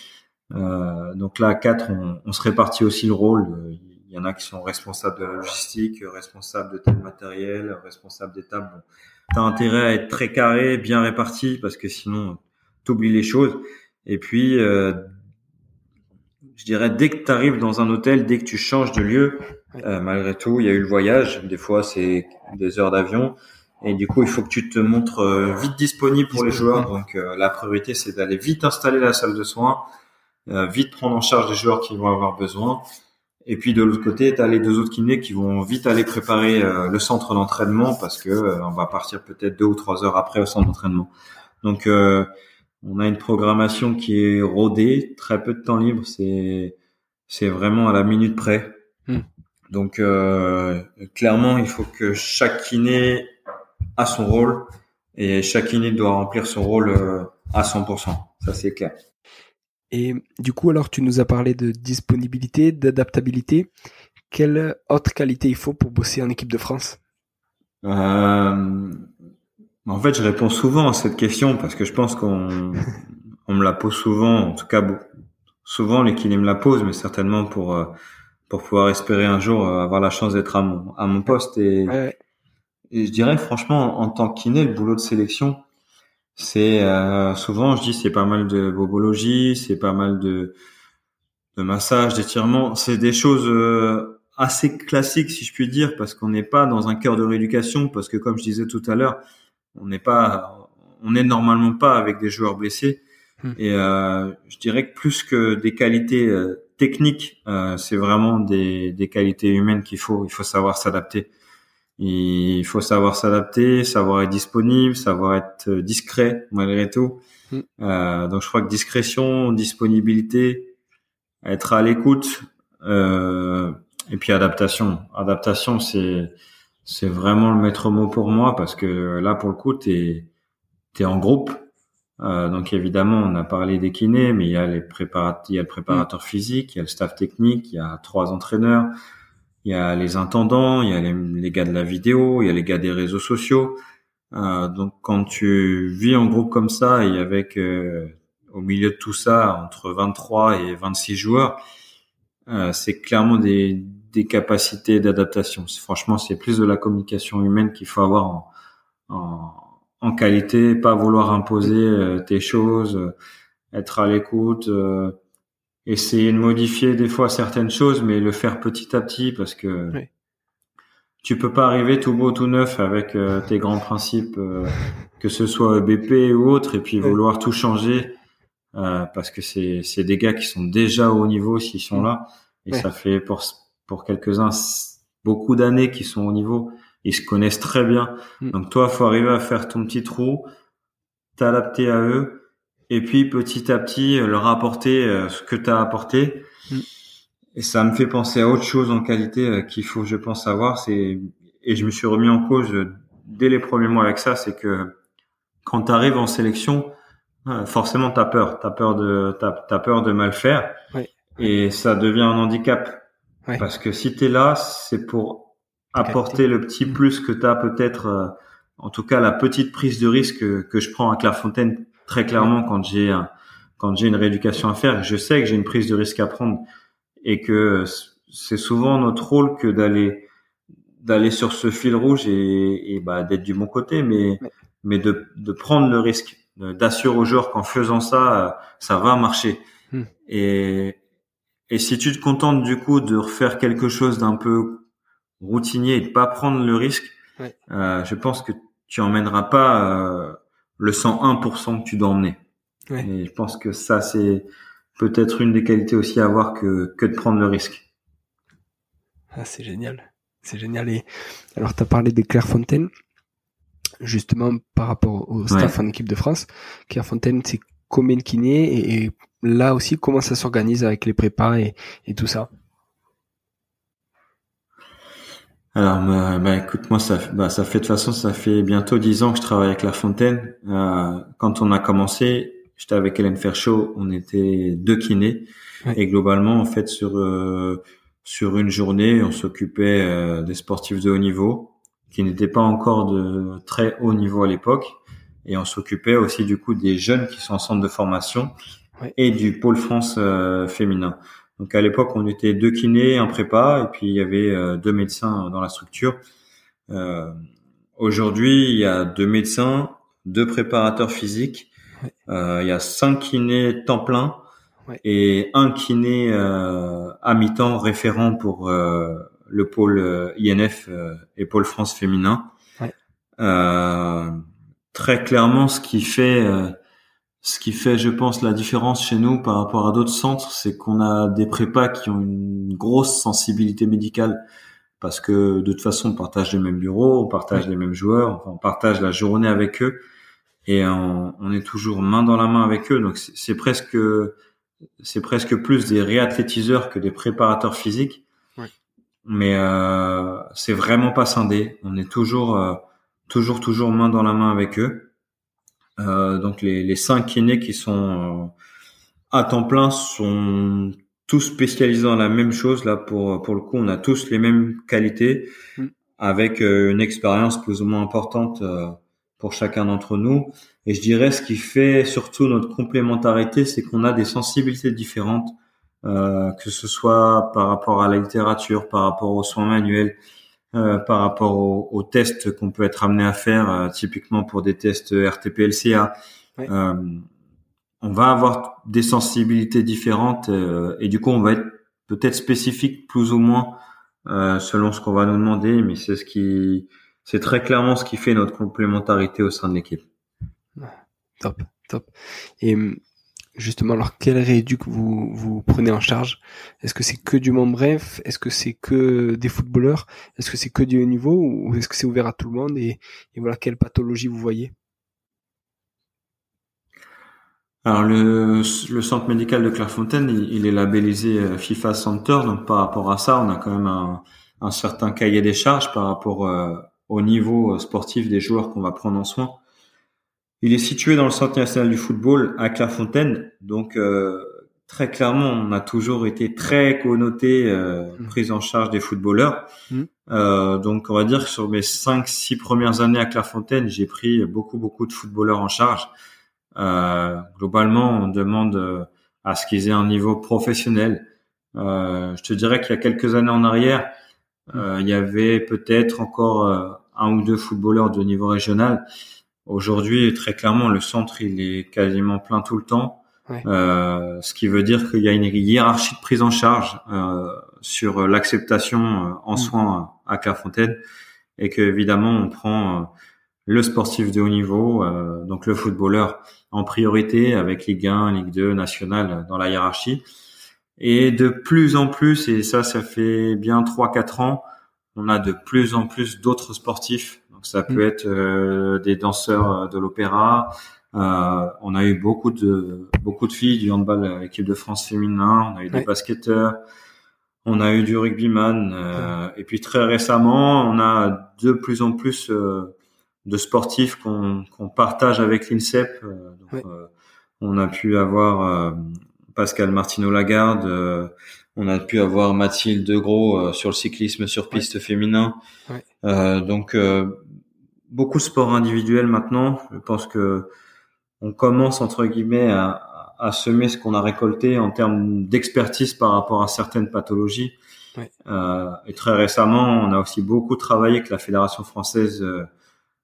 Euh, donc là, à 4, on, on se répartit aussi le rôle. Il y en a qui sont responsables de la logistique, responsables de tel matériel, responsables des tables. Bon, tu as intérêt à être très carré, bien réparti, parce que sinon, tu oublies les choses. Et puis, euh, je dirais, dès que tu arrives dans un hôtel, dès que tu changes de lieu, euh, malgré tout, il y a eu le voyage. Des fois, c'est des heures d'avion. Et du coup, il faut que tu te montres euh, vite disponible pour les joueurs. Donc, euh, la priorité, c'est d'aller vite installer la salle de soins, vite prendre en charge les joueurs qui vont avoir besoin. Et puis, de l'autre côté, tu as les deux autres kinés qui vont vite aller préparer le centre d'entraînement parce que on va partir peut-être deux ou trois heures après au centre d'entraînement. Donc, on a une programmation qui est rodée, très peu de temps libre. C'est c'est vraiment à la minute près. Hmm. Donc euh, clairement, il faut que chaque kiné a son rôle et chaque kiné doit remplir son rôle euh, à 100%. Ça c'est clair. Et du coup, alors tu nous as parlé de disponibilité, d'adaptabilité. Quelle autre qualité il faut pour bosser en équipe de France? Euh, En fait, je réponds souvent à cette question parce que je pense qu'on on me la pose souvent. En tout cas, souvent les me la posent, mais certainement pour euh, pour pouvoir espérer un jour euh, avoir la chance d'être à mon à mon poste et, et je dirais franchement en tant que kiné le boulot de sélection c'est euh, souvent je dis c'est pas mal de bobologie c'est pas mal de de massage d'étirement c'est des choses euh, assez classiques si je puis dire parce qu'on n'est pas dans un cœur de rééducation parce que comme je disais tout à l'heure on n'est pas on n'est normalement pas avec des joueurs blessés hmm. et euh, je dirais que plus que des qualités technique, euh, c'est vraiment des, des qualités humaines qu'il faut. Il faut savoir s'adapter. Il faut savoir s'adapter, savoir être disponible, savoir être discret malgré tout. Mm. Euh, donc je crois que discrétion, disponibilité, être à l'écoute euh, et puis adaptation. Adaptation, c'est c'est vraiment le maître mot pour moi parce que là pour le coup t'es t'es en groupe euh, donc évidemment, on a parlé des kinés, mais il y a les préparateurs, il y a le préparateur physique, il y a le staff technique, il y a trois entraîneurs, il y a les intendants, il y a les, gars de la vidéo, il y a les gars des réseaux sociaux. Euh, donc quand tu vis en groupe comme ça et avec euh, au milieu de tout ça entre 23 et 26 joueurs, euh, c'est clairement des, des capacités d'adaptation. Franchement, c'est plus de la communication humaine qu'il faut avoir en, en en qualité, pas vouloir imposer euh, tes choses, euh, être à l'écoute, euh, essayer de modifier des fois certaines choses, mais le faire petit à petit parce que tu peux pas arriver tout beau tout neuf avec tes grands principes, que ce soit BP ou autre, et puis vouloir tout changer parce que c'est c'est des gars qui sont déjà au niveau s'ils sont là, et ça fait pour pour quelques uns beaucoup d'années qu'ils sont au niveau. Ils se connaissent très bien. Mm. Donc toi, faut arriver à faire ton petit trou, t'adapter à eux, et puis petit à petit euh, leur apporter euh, ce que tu as apporté. Mm. Et ça me fait penser à autre chose en qualité euh, qu'il faut, je pense, savoir. C'est et je me suis remis en cause dès les premiers mois avec ça, c'est que quand tu arrives en sélection, forcément t'as peur, t'as peur de t'as, as peur de mal faire, et ça devient un handicap. Parce que si t'es là, c'est pour apporter le petit mm. plus que tu as peut-être, en tout cas la petite prise de risque que, je prends à Clairefontaine très clairement quand j'ai quand j'ai une rééducation à faire. Je sais que j'ai une prise de risque à prendre et que c'est souvent notre rôle que d'aller d'aller sur ce fil rouge et, et bah, d'être du bon côté, mais mais de, de prendre le risque, d'assurer aux joueurs qu'en faisant ça, ça va marcher. Mm. Et et si tu te contentes du coup de refaire quelque chose d'un peu routinier et de pas prendre le risque, euh, je pense que tu emmèneras pas euh, le 101% que tu dois emmener. Et je pense que ça, c'est peut-être une des qualités aussi à avoir que, que de prendre le risque. Ah, c'est génial. C'est génial. Et alors, tu as parlé des Clairefontaine, justement par rapport au staff en équipe de France. Clairefontaine, c'est combien de kinés et, et, là aussi, comment ça s'organise avec les prépas et, et tout ça? Alors, bah, bah, écoute, moi, ça, bah, ça fait de toute façon, ça fait bientôt dix ans que je travaille avec La Fontaine. Euh, quand on a commencé, j'étais avec Hélène Ferchaud, on était deux kinés, et globalement, en fait, sur euh, sur une journée, on s'occupait euh, des sportifs de haut niveau, qui n'étaient pas encore de très haut niveau à l'époque, et on s'occupait aussi du coup des jeunes qui sont en centre de formation et du pôle France euh, féminin. Donc à l'époque, on était deux kinés, un prépa, et puis il y avait euh, deux médecins dans la structure. Euh, Aujourd'hui, il y a deux médecins, deux préparateurs physiques, euh, il y a cinq kinés temps plein, et un kiné à mi-temps référent pour le pôle INF et pôle France féminin. très clairement, ce qui fait ce qui fait, je pense, la différence chez nous par rapport à d'autres centres, c'est qu'on a des prépas qui ont une grosse sensibilité médicale parce que de toute façon, on partage les mêmes bureaux, on partage les mêmes joueurs, on partage la journée avec eux et on, est toujours main dans la main avec eux. Donc c'est presque c'est presque plus des réathlétiseurs que des préparateurs physiques. Mais euh, c'est vraiment pas scindé. On est toujours euh, toujours toujours main dans la main avec eux. Euh, donc les, les cinq kinés qui sont euh, à temps plein sont tous spécialisés dans la même chose. Là, pour pour le coup, on a tous les mêmes qualités, mm. avec euh, une expérience plus ou moins importante pour chacun d'entre nous. Et je dirais ce qui fait surtout notre complémentarité, c'est qu'on a des sensibilités différentes, euh, que ce soit par rapport à la littérature, par rapport aux soins manuels, euh, par rapport aux, tests qu'on peut être amené à faire, euh, typiquement pour des tests RTP-LCA. Euh, on va avoir des sensibilités différentes et du coup on va être peut-être spécifique plus ou moins selon ce qu'on va nous demander, mais c'est ce qui, c'est très clairement ce qui fait notre complémentarité au sein de l'équipe. Top, top. Et hum, justement, alors quel rééduc vous, vous prenez en charge? Est-ce que c'est que du membre bref? Est-ce que c'est que des footballeurs? Est-ce que c'est que du haut niveau? Ou est-ce que c'est ouvert à tout le monde? Et, voilà, quelle pathologie vous voyez? Alors le, centre médical de Clairefontaine, il, est labellisé euh, FIFA Center, donc par rapport à ça, on a quand même un, un certain cahier des charges par rapport euh, au niveau euh, sportif des joueurs qu'on va prendre en soin. Il est situé dans le Centre national du football à Clairefontaine, donc euh, très clairement, on a toujours été très connoté euh, mmh. prise en charge des footballeurs. Mmh. Euh, donc on va dire que sur mes cinq, six premières années à Clairefontaine, j'ai pris beaucoup beaucoup de footballeurs en charge. Euh, globalement, on demande à ce qu'ils aient un niveau professionnel. Euh, je te dirais qu'il y a quelques années en arrière, mmh. il y avait peut-être encore un ou deux footballeurs de niveau régional. Aujourd'hui, très clairement, le centre il est quasiment plein tout le temps, euh, ce qui veut dire qu'il y a une hiérarchie de prise en charge euh, sur l'acceptation euh, en mm. soins à Clairefontaine et que évidemment on prend euh, le sportif de haut niveau, euh, donc le footballeur en priorité avec Ligue 1, Ligue 2, nationale dans la hiérarchie. Et de plus en plus, et ça, ça fait bien 3-4 ans, on a de plus en plus d'autres sportifs ça peut mm. être euh, des danseurs euh, de l'opéra. Euh, on a eu beaucoup de beaucoup de filles du handball à l'équipe de France féminin. On a eu des basketteurs. On a eu du rugbyman. Euh, et puis très récemment, on a de plus en plus de sportifs qu'on qu'on partage avec l'INSEP. Donc, on a pu avoir Pascal Martino Lagarde. on a pu avoir Mathilde Degros sur le cyclisme sur piste féminin. donc beaucoup de sport individuel maintenant. Je pense que on commence entre guillemets à, à semer ce qu'on a récolté en termes d'expertise par rapport à certaines pathologies. Euh, et très récemment, on a aussi beaucoup travaillé avec la fédération française euh,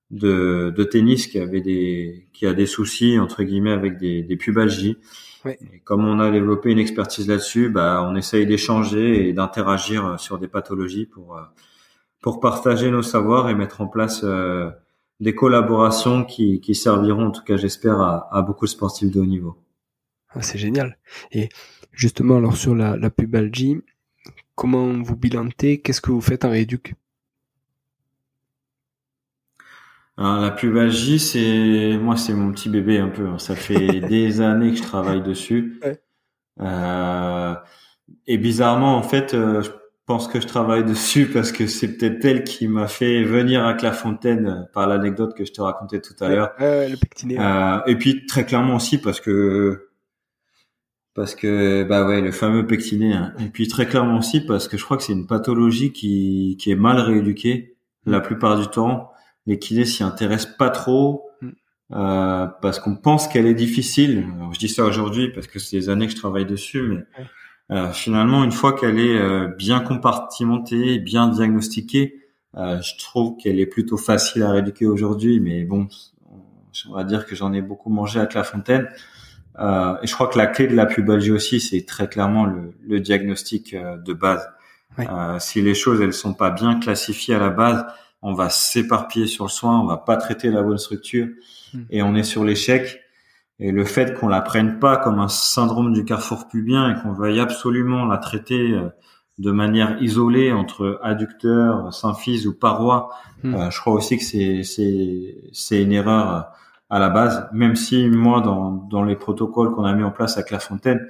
de, de tennis qui avait des qui a des soucis entre guillemets avec des, des pubalgies. Et comme on a développé une expertise là-dessus, bah, on essaye d'échanger et d'interagir sur des pathologies pour euh, pour partager nos savoirs et mettre en place euh, des collaborations qui, qui, serviront, en tout cas j'espère, à, à, beaucoup de sportifs de haut niveau. Ah, c'est génial. Et justement, alors sur la, la pubalgie, comment vous bilantez? Qu'est-ce que vous faites en rééduc? Alors, la pubalgie, c'est moi, c'est mon petit bébé un peu. Hein. Ça fait des années que je travaille dessus. Ouais. Euh, et bizarrement, en fait, euh, pense que je travaille dessus parce que c'est peut-être elle qui m'a fait venir à Clairefontaine euh, par l'anecdote que je te racontais tout à l'heure. le pectiné. Euh, et puis très clairement aussi parce que parce que bah ouais le fameux pectiné. Hein. Et puis très clairement aussi parce que je crois que c'est une pathologie qui qui est mal rééduquée mm. la plupart du temps. Les kinés s'y intéressent pas trop. Mm. Euh, parce qu'on pense qu'elle est difficile. je dis ça aujourd'hui parce que c'est des années que je travaille dessus, mais euh, finalement, une fois qu'elle est euh, bien compartimentée, bien diagnostiquée, euh, je trouve qu'elle est plutôt facile à rééduquer aujourd'hui. Mais bon, on va dire que j'en ai beaucoup mangé à Clairefontaine. Euh, et je crois que la clé de la pubalgie aussi, c'est très clairement le, le diagnostic euh, de base. Euh, si les choses elles sont pas bien classifiées à la base, on va s'éparpiller sur le soin, on va pas traiter la bonne structure hmm. et on est sur l'échec. Et le fait qu'on la prenne pas comme un syndrome du carrefour pubien et qu'on veuille absolument la traiter euh, de manière isolée entre adducteur, symphyse ou paroi, hmm. euh, je crois aussi que c'est c'est c'est une erreur à la base. Même si moi dans dans les protocoles qu'on a mis en place à Clairefontaine,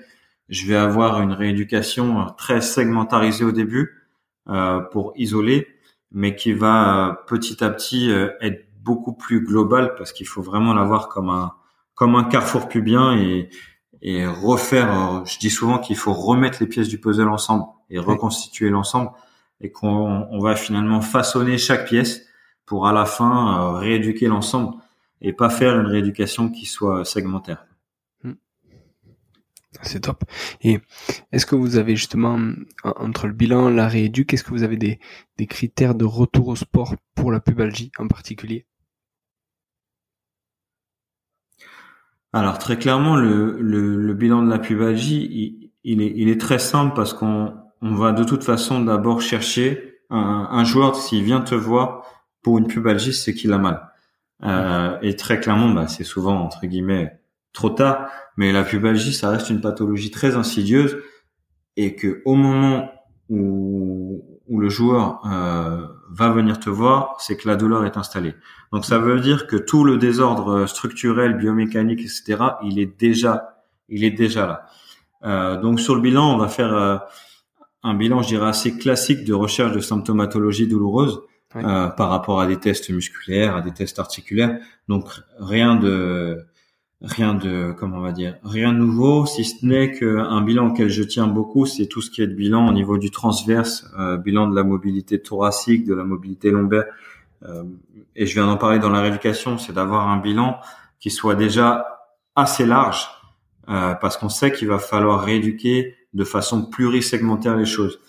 je vais avoir une rééducation très segmentarisée au début euh, pour isoler, mais qui va euh, petit à petit euh, être beaucoup plus globale parce qu'il faut vraiment l'avoir comme un comme un carrefour pubien et et refaire. Euh, je dis souvent qu'il faut remettre les pièces du puzzle ensemble et reconstituer l'ensemble et qu'on on va finalement façonner chaque pièce pour à la fin rééduquer l'ensemble et pas faire une rééducation qui soit segmentaire. C'est top. Et est-ce que vous avez justement, entre le bilan, la rééduque, est-ce que vous avez des, des critères de retour au sport pour la pubalgie en particulier? Alors très clairement, le, le, bilan de la pubalgie, il, est, il est très simple parce qu'on on va de toute façon d'abord chercher un, joueur, s'il vient te voir pour une pubalgie, c'est qu'il a mal. Euh, et très clairement, bah, c'est souvent, entre guillemets, trop tard. Mais la pubalgie, ça reste une pathologie très insidieuse et que au moment où, où le joueur euh, va venir te voir, c'est que la douleur est installée. Donc ça veut dire que tout le désordre structurel, biomécanique, etc., il est déjà, il est déjà là. Euh, donc sur le bilan, on va faire euh, un bilan, je dirais, assez classique de recherche de symptomatologie douloureuse euh, par rapport à des tests musculaires, à des tests articulaires. Donc rien de rien de comment on va dire rien de nouveau si ce n'est qu'un bilan auquel je tiens beaucoup c'est tout ce qui est de bilan au niveau du transverse euh, bilan de la mobilité thoracique de la mobilité lombaire euh, et je viens d'en parler dans la rééducation c'est d'avoir un bilan qui soit déjà assez large euh, parce qu'on sait qu'il va falloir rééduquer de façon plurisegmentaire les choses.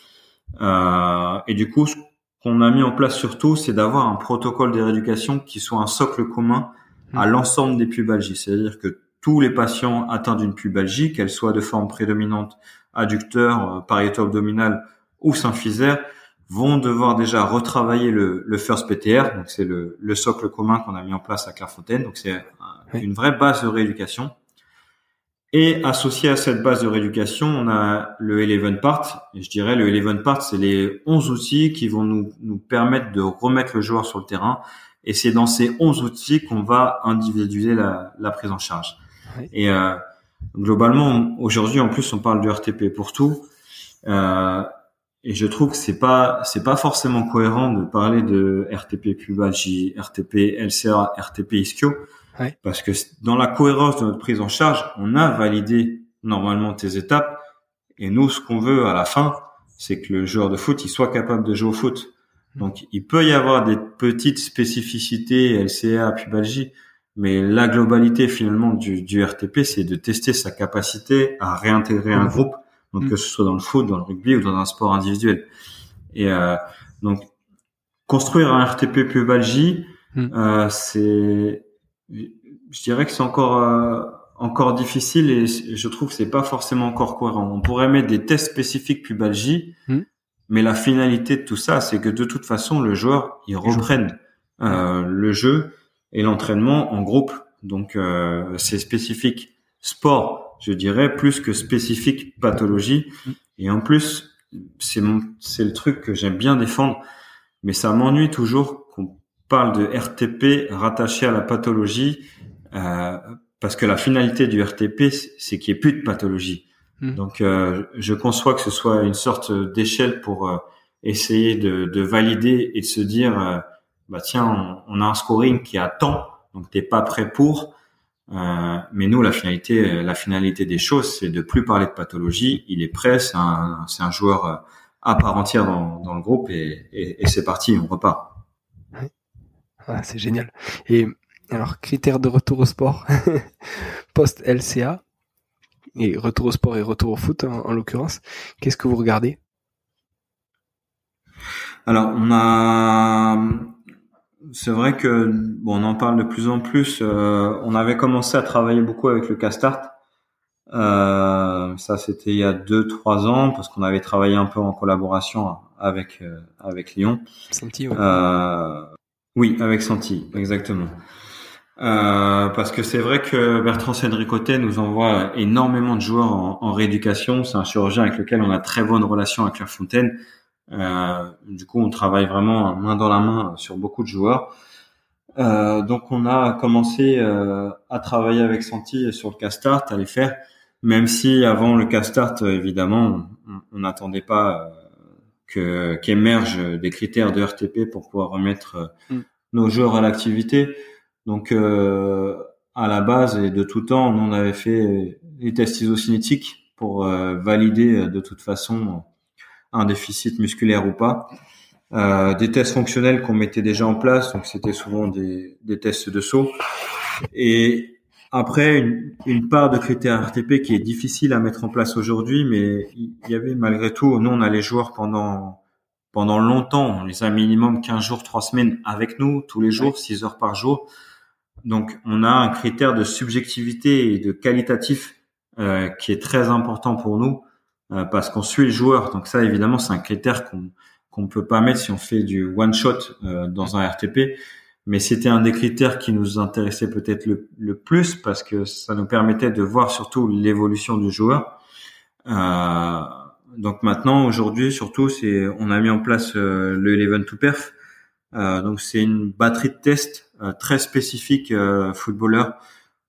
Et du coup ce qu'on a mis en place surtout c'est d'avoir un protocole de rééducation qui soit un socle commun à hmm. l'ensemble des pubalgies. C'est-à-dire que tous les patients atteints d'une pubalgie, qu'elle soit de forme prédominante adducteur, euh, pariéto-abdominal ou symphysaire, vont devoir déjà retravailler le, le first PTR, donc c'est le, le, socle commun qu'on a mis en place à Clairefontaine, donc c'est une vraie base de rééducation. Et associé à cette base de rééducation, on a le Eleven Part. Et je dirais le Eleven Part, c'est les 11 outils qui vont nous, nous permettre de remettre le joueur sur le terrain et c'est dans ces 11 outils qu'on va individualiser la, la, prise en charge. Et euh, globalement, aujourd'hui, en plus, on parle du RTP pour tout. Euh, et je trouve que c'est pas c'est pas forcément cohérent de parler de RTP pubalgie, RTP LCA, RTP ischio, parce que dans la cohérence de notre prise en charge, on a validé normalement tes étapes. Et nous, ce qu'on veut à la fin, c'est que le joueur de foot, il soit capable de jouer au foot. Donc, il peut y avoir des petites spécificités LCA, pubalgie, mais la globalité finalement du, du RTP, c'est de tester sa capacité à réintégrer un groupe, donc mm. que ce soit dans le foot, dans le rugby ou dans un sport individuel. Et euh, donc, construire un RTP pubalgie, mm. euh, c'est, je dirais que c'est encore euh, encore difficile et je trouve que c'est pas forcément encore cohérent. On pourrait mettre des tests spécifiques pubalgie, mm. Mais la finalité de tout ça, c'est que de toute façon, le joueur, il reprenne euh, le jeu et l'entraînement en groupe. Donc, euh, c'est spécifique sport, je dirais, plus que spécifique pathologie. Mm. Et en plus, c'est c'est le truc que j'aime bien défendre, mais ça m'ennuie toujours qu'on parle de RTP rattaché à la pathologie, euh, parce que la finalité du RTP, c'est qu'il n'y ait plus de pathologie. Hmm. Donc, euh, je conçois que ce soit une sorte d'échelle pour euh, essayer de, de, valider et de se dire, euh, bah tiens, on, a un scoring qui a tant, donc t'es pas prêt pour. mais nous, la finalité, la finalité des choses, c'est de plus parler de pathologie. Il est prêt, c'est un, c'est un joueur à part entière dans, dans le groupe et, et, et c'est parti, on repart. Ah, c'est génial. Et alors, critères de retour au sport post LCA et retour au sport et retour au foot en, l'occurrence. Qu'est-ce que vous regardez? Alors on a, c'est vrai que bon, on en parle de plus en plus. Euh, on avait commencé à travailler beaucoup avec le Castart Euh, ça, c'était il y a deux, trois ans parce qu'on avait travaillé un peu en collaboration avec euh, avec Lyon. Santi, euh, oui, avec Santi, exactement. Euh, parce que c'est vrai que Bertrand Cédricotet nous envoie énormément de joueurs en, en rééducation. C'est un chirurgien avec lequel on a très bonne relation à Clairefontaine. Euh, du coup, on travaille vraiment main dans la main sur beaucoup de joueurs. Euh, donc, on a commencé euh, à travailler avec Santi sur le Castart, à les faire, même si avant le Castart, évidemment, on n'attendait pas euh, que qu'émergent des critères de RTP pour pouvoir remettre mm. nos joueurs à l'activité. Donc, à la base et de tout temps, on avait fait les tests isocinétiques pour valider de toute façon un déficit musculaire ou pas. Euh, des tests fonctionnels qu'on mettait déjà en place, donc c'était souvent des, des, tests de saut. Et après, une, une, part de critères RTP qui est difficile à mettre en place aujourd'hui, mais il y avait malgré tout, nous on a les joueurs pendant pendant longtemps, on les a minimum 15 jours, 3 semaines avec nous, tous les jours, 6 heures par jour. Donc on a un critère de subjectivité et de qualitatif euh, qui est très important pour nous euh, parce qu'on suit le joueur. Donc ça, évidemment, c'est un critère qu'on qu'on peut pas mettre si on fait du one shot euh, dans un RTP. Mais c'était un des critères qui nous intéressait peut-être le, le, plus parce que ça nous permettait de voir surtout l'évolution du joueur. Donc maintenant, aujourd'hui, surtout, c'est on a mis en place le Eleven to Perf. Donc c'est une batterie de tests très spécifique footballeur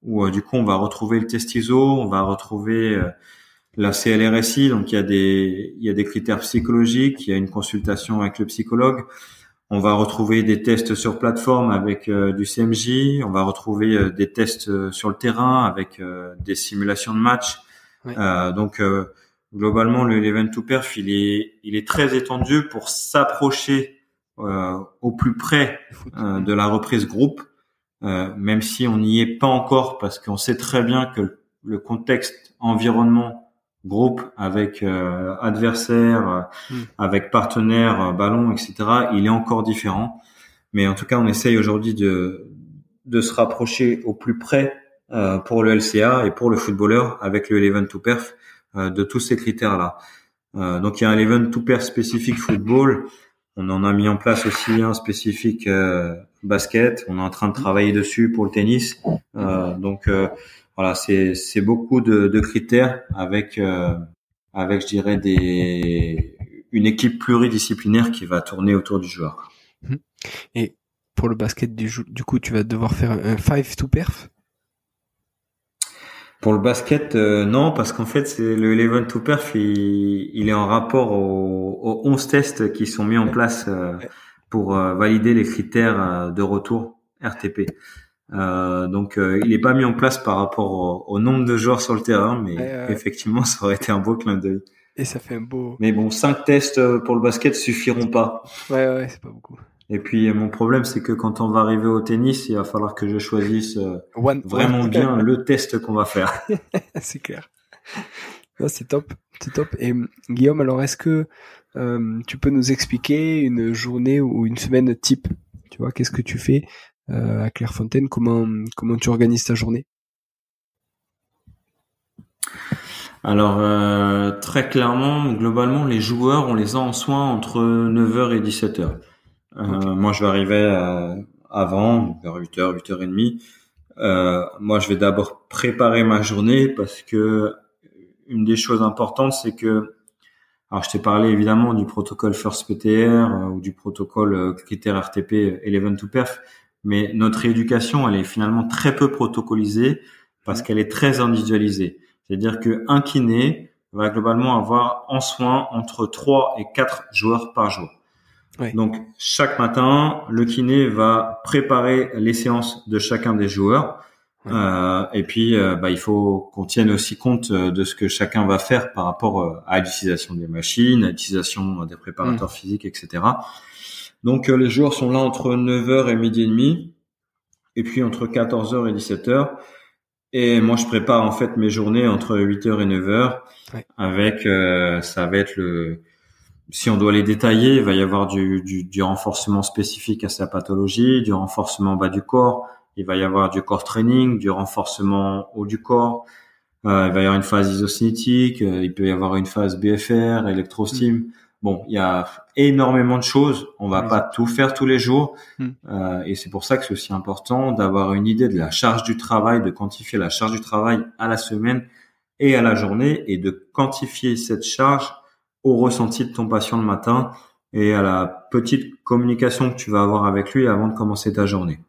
où du coup on va retrouver le test ISO, on va retrouver la CLRSI, donc il y a des il y a des critères psychologiques, il y a une consultation avec le psychologue. On va retrouver des tests sur plateforme avec euh, du CMJ, on va retrouver euh, des tests euh, sur le terrain avec des simulations de match. donc globalement le event to perf il est il est très étendu pour s'approcher au plus près de la reprise groupe, même si on n'y est pas encore parce qu'on sait très bien que le contexte environnement groupe, avec euh, adversaire, euh, hmm. avec partenaire, euh, ballon, etc. Il est encore différent. Mais en tout cas, on essaye aujourd'hui de, de se rapprocher au plus près pour le LCA et pour le footballeur avec le Eleven to Perf de tous ces critères-là. donc il y a un Eleven to Perf spécifique football. On en a mis en place aussi un spécifique basket. On est en train de travailler dessus pour le tennis. donc voilà, c'est c'est beaucoup de, de, critères avec euh, avec je dirais des une équipe pluridisciplinaire qui va tourner autour du joueur. Et pour le basket du, du coup, tu vas devoir faire un 5 to perf? Pour le basket, euh, non, parce qu'en fait, c'est le 11 to perf, il, il, est en rapport aux, aux 11 tests qui sont mis en place euh, pour valider les critères de retour RTP. Euh, donc, euh, il n'est pas mis en place par rapport au, nombre de joueurs sur le terrain, mais effectivement, ça aurait été un beau clin d'œil. Et ça fait un beau. Mais bon, cinq tests euh, pour le basket suffiront pas. Ouais, ouais, c'est pas beaucoup. Et puis mon problème, c'est que quand on va arriver au tennis, il va falloir que je choisisse vraiment bien le test qu'on va faire. c'est clair. c'est top, c'est top. Et Guillaume, alors est-ce que tu peux nous expliquer une journée ou une semaine type? Tu vois, qu'est-ce que tu fais euh, à Clairefontaine? Comment comment tu organises ta journée? Alors euh, très clairement, globalement, les joueurs, on les a en soins entre 9h et 17h. Euh, moi, je vais arriver avant, vers 8h, 8h30. Euh, moi, je vais d'abord préparer ma journée parce que une des choses importantes, c'est que, alors je t'ai parlé évidemment du protocole First PTR ou du protocole critère RTP Eleven to Perf, mais notre éducation, elle est finalement très peu protocolisée parce qu'elle est très individualisée. C'est-à-dire qu'un kiné va globalement avoir en soin entre 3 et 4 joueurs par jour. Donc chaque matin, le kiné va préparer les séances de chacun des joueurs. Euh, et puis, euh, bah, il faut qu'on tienne aussi compte euh, de ce que chacun va faire par rapport euh, à l'utilisation des machines, à l'utilisation des préparateurs mmh. physiques, etc. Donc euh, les joueurs sont là entre 9h et midi et demi, et puis entre 14h et 17h. Et moi, je prépare en fait mes journées entre 8h et 9h, avec euh, ça va être le si on doit les détailler, il va y avoir du, du, du, renforcement spécifique à sa pathologie, du renforcement bas du corps, il va y avoir du corps training, du renforcement haut du corps, Euh, il va y avoir une phase isocinétique, euh, il peut y avoir une phase BFR, électrosteam. Mm. Bon, il y a énormément de choses. On va pas tout faire tous les jours, mm. euh, et c'est pour ça que c'est aussi important d'avoir une idée de la charge du travail, de quantifier la charge du travail à la semaine et à la journée, et de quantifier cette charge au ressenti de ton patient le matin et à la petite communication que tu vas avoir avec lui avant de commencer ta journée.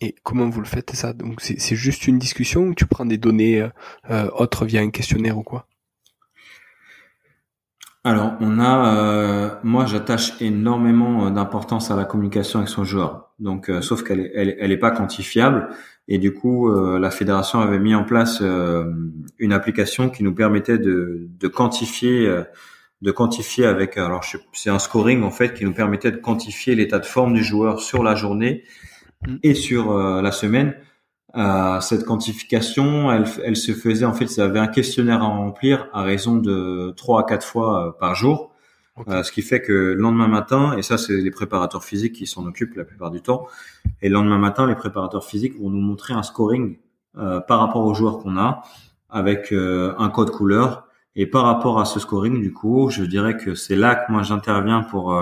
Et comment vous le faites ça? Donc c'est juste une discussion ou tu prends des données euh, euh, autres via un questionnaire ou quoi? Alors on a, euh, moi j'attache énormément d'importance à la communication avec son joueur. Donc sauf qu'elle est, elle, est pas quantifiable et du coup la fédération avait mis en place une application qui nous permettait de, de quantifier de quantifier avec alors c'est un scoring en fait qui nous permettait de quantifier l'état de forme du joueur sur la journée Mm. et sur euh, la semaine. Euh, cette quantification, elle, elle, se faisait en fait, ça avait un questionnaire à remplir à raison de trois à quatre fois euh, par jour. Ce qui fait que le lendemain matin, et ça c'est les préparateurs physiques qui s'en occupent la plupart du temps, et le lendemain matin, les préparateurs physiques vont nous montrer un scoring euh, par rapport aux joueurs qu'on a, avec un code couleur. Et par rapport à ce scoring, du coup, je dirais que c'est là que moi j'interviens pour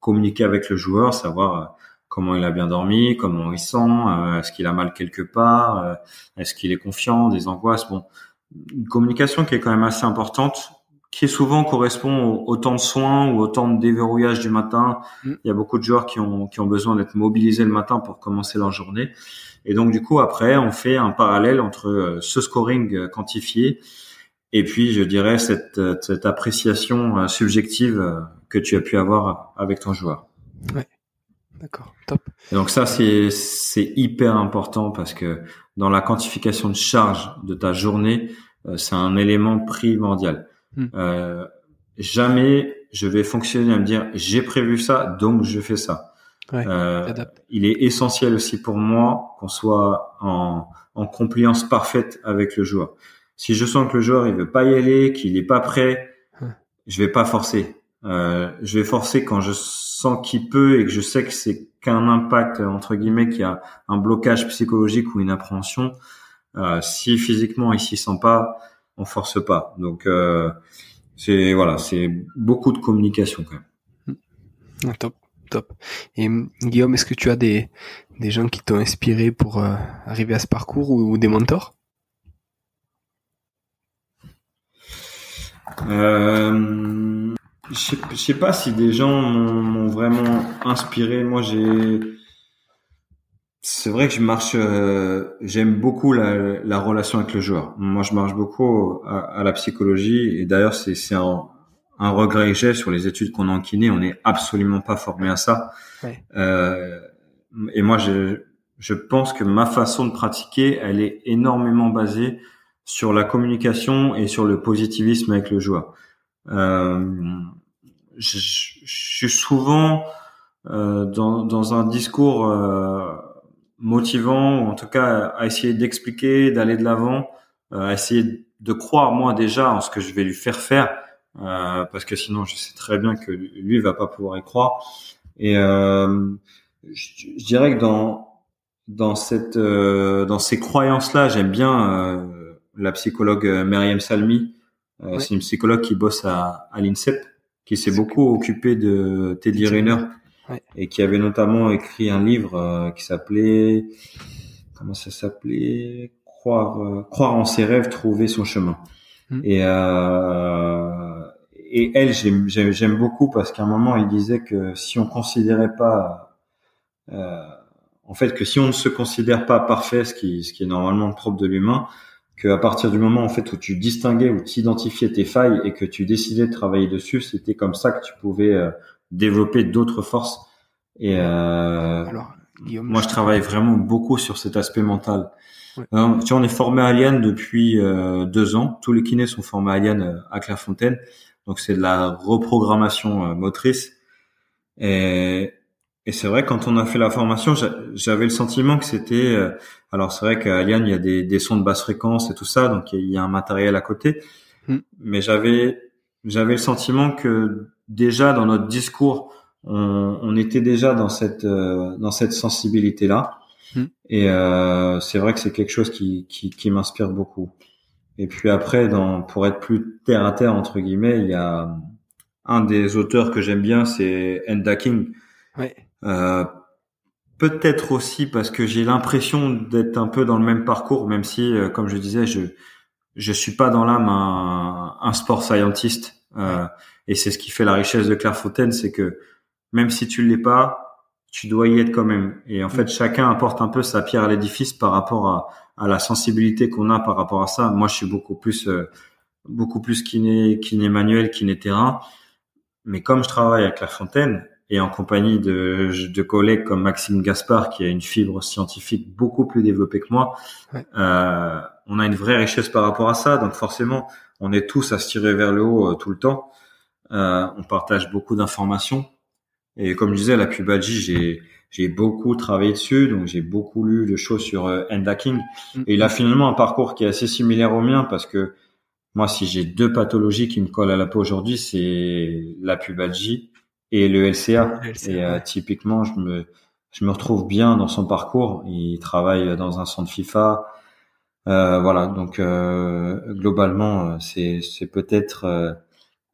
communiquer avec le joueur, savoir comment il a bien dormi, comment il sent, euh, est-ce qu'il a mal quelque part, euh, est-ce qu'il est confiant, des angoisses. Bon, une communication qui est quand même assez importante, qui souvent correspond au, temps de soins ou au temps de déverrouillage du matin. Mm. Il y a beaucoup de joueurs qui ont, qui ont besoin d'être mobilisés le matin pour commencer leur journée. Et donc du coup, après, on fait un parallèle entre euh, ce scoring quantifié et puis, je dirais, cette, cette appréciation subjective que tu as pu avoir avec ton joueur. Ouais. D'accord, top. donc ça, c'est c'est hyper important parce que dans la quantification de charge de ta journée, euh, c'est un élément primordial. Hmm. Euh, jamais je vais fonctionner à me dire j'ai prévu ça, donc je fais ça. Ouais, euh, il est essentiel aussi pour moi qu'on soit en, en compliance parfaite avec le joueur. Si je sens que le joueur il veut pas y aller, qu'il n'est pas prêt, hum. je vais pas forcer. Euh, je vais forcer quand je sens qu'il peut et que je sais que c'est qu'un impact entre guillemets, qu'il y a un blocage psychologique ou une appréhension. Euh, si physiquement il s'y sent pas, on force pas. Donc euh, c'est voilà, c'est beaucoup de communication quand même. Ah, top, top. Et Guillaume, est-ce que tu as des des gens qui t'ont inspiré pour euh, arriver à ce parcours ou, des mentors? Euh, je sais pas si des gens m'ont vraiment inspiré. Moi, j'ai. C'est vrai que je marche. Euh, j'aime beaucoup la, la, relation avec le joueur. Moi, je marche beaucoup à, à la psychologie. Et d'ailleurs, c'est un, un regret que j'ai sur les études qu'on a en kiné. On n'est absolument pas formé à ça. Ouais. Euh, et moi, je, je pense que ma façon de pratiquer, elle est énormément basée sur la communication et sur le positivisme avec le joueur. Euh, je, suis souvent euh, dans, dans, un discours euh, motivant, ou en tout cas à essayer d'expliquer, d'aller de l'avant, euh, à essayer de croire moi déjà en ce que je vais lui faire faire, euh, parce que sinon je sais très bien que lui va pas pouvoir y croire. Et euh, je, je, dirais que dans dans cette dans ces croyances là, j'aime bien la psychologue Myriam Salmi. C'est une psychologue qui bosse à, à l'INSEP qui s'est beaucoup occupé de Teddy Riner et qui avait notamment écrit un livre euh, qui s'appelait comment ça s'appelait? Croire euh, croire en ses rêves trouver son chemin. Hmm. et euh, et elle j'aime beaucoup parce qu'à un moment il disait que si on considérait pas euh, en fait que si on ne se considère pas parfait ce qui ce qui est normalement le propre de l'humain qu'à partir du moment en fait où tu distinguais ou tu identifiais tes failles et que tu décidais de travailler dessus, c'était comme ça que tu pouvais euh, développer d'autres forces. Et euh, Alors, moi, je travaille vraiment beaucoup sur cet aspect mental. tu vois, on est formé à Alien depuis euh, deux ans. Tous les kinés sont formés à Alien à Clairefontaine. Donc, c'est de la reprogrammation motrice. Et, et c'est vrai, quand on a fait la formation, j'avais le sentiment que c'était. Euh, alors c'est vrai qu'à Alien, il y a des, des, sons de basse fréquence et tout ça, donc il y a un matériel à côté. Hmm. Mais j'avais j'avais le sentiment que déjà dans notre discours, on, on était déjà dans cette euh, dans cette sensibilité là. Hmm. Et euh, c'est vrai que c'est quelque chose qui qui, qui m'inspire beaucoup. Et puis après, dans, pour être plus terre à terre entre guillemets, il y a un des auteurs que j'aime bien, c'est Enda King. Ouais. Euh, Peut-être aussi parce que j'ai l'impression d'être un peu dans le même parcours, même si, euh, comme je disais, je je suis pas dans l'âme un, un sport scientiste. Euh, et c'est ce qui fait la richesse de Clairefontaine, c'est que même si tu l'es pas, tu dois y être quand même. Et en fait, chacun apporte un peu sa pierre à l'édifice par rapport à, à la sensibilité qu'on a par rapport à ça. Moi, je suis beaucoup plus euh, beaucoup plus kiné kiné manuel, kiné terrain. Mais comme je travaille avec Clairefontaine, et en compagnie de, de collègues comme Maxime Gaspard qui a une fibre scientifique beaucoup plus développée que moi, euh, on a une vraie richesse par rapport à ça. Donc forcément, on est tous à se tirer vers le haut euh, tout le temps. Euh, on partage beaucoup d'informations. Et comme je disais, la pubalgie, j'ai j'ai beaucoup travaillé dessus, donc j'ai beaucoup lu de choses sur euh, King. Mm. Et il a finalement un parcours qui est assez similaire au mien parce que moi, si j'ai deux pathologies qui me collent à la peau aujourd'hui, c'est la pubalgie et le LCA. et euh, typiquement, je me je me retrouve bien dans son parcours. Il travaille dans un centre FIFA. Euh, voilà, donc euh, globalement, c'est c'est peut-être euh,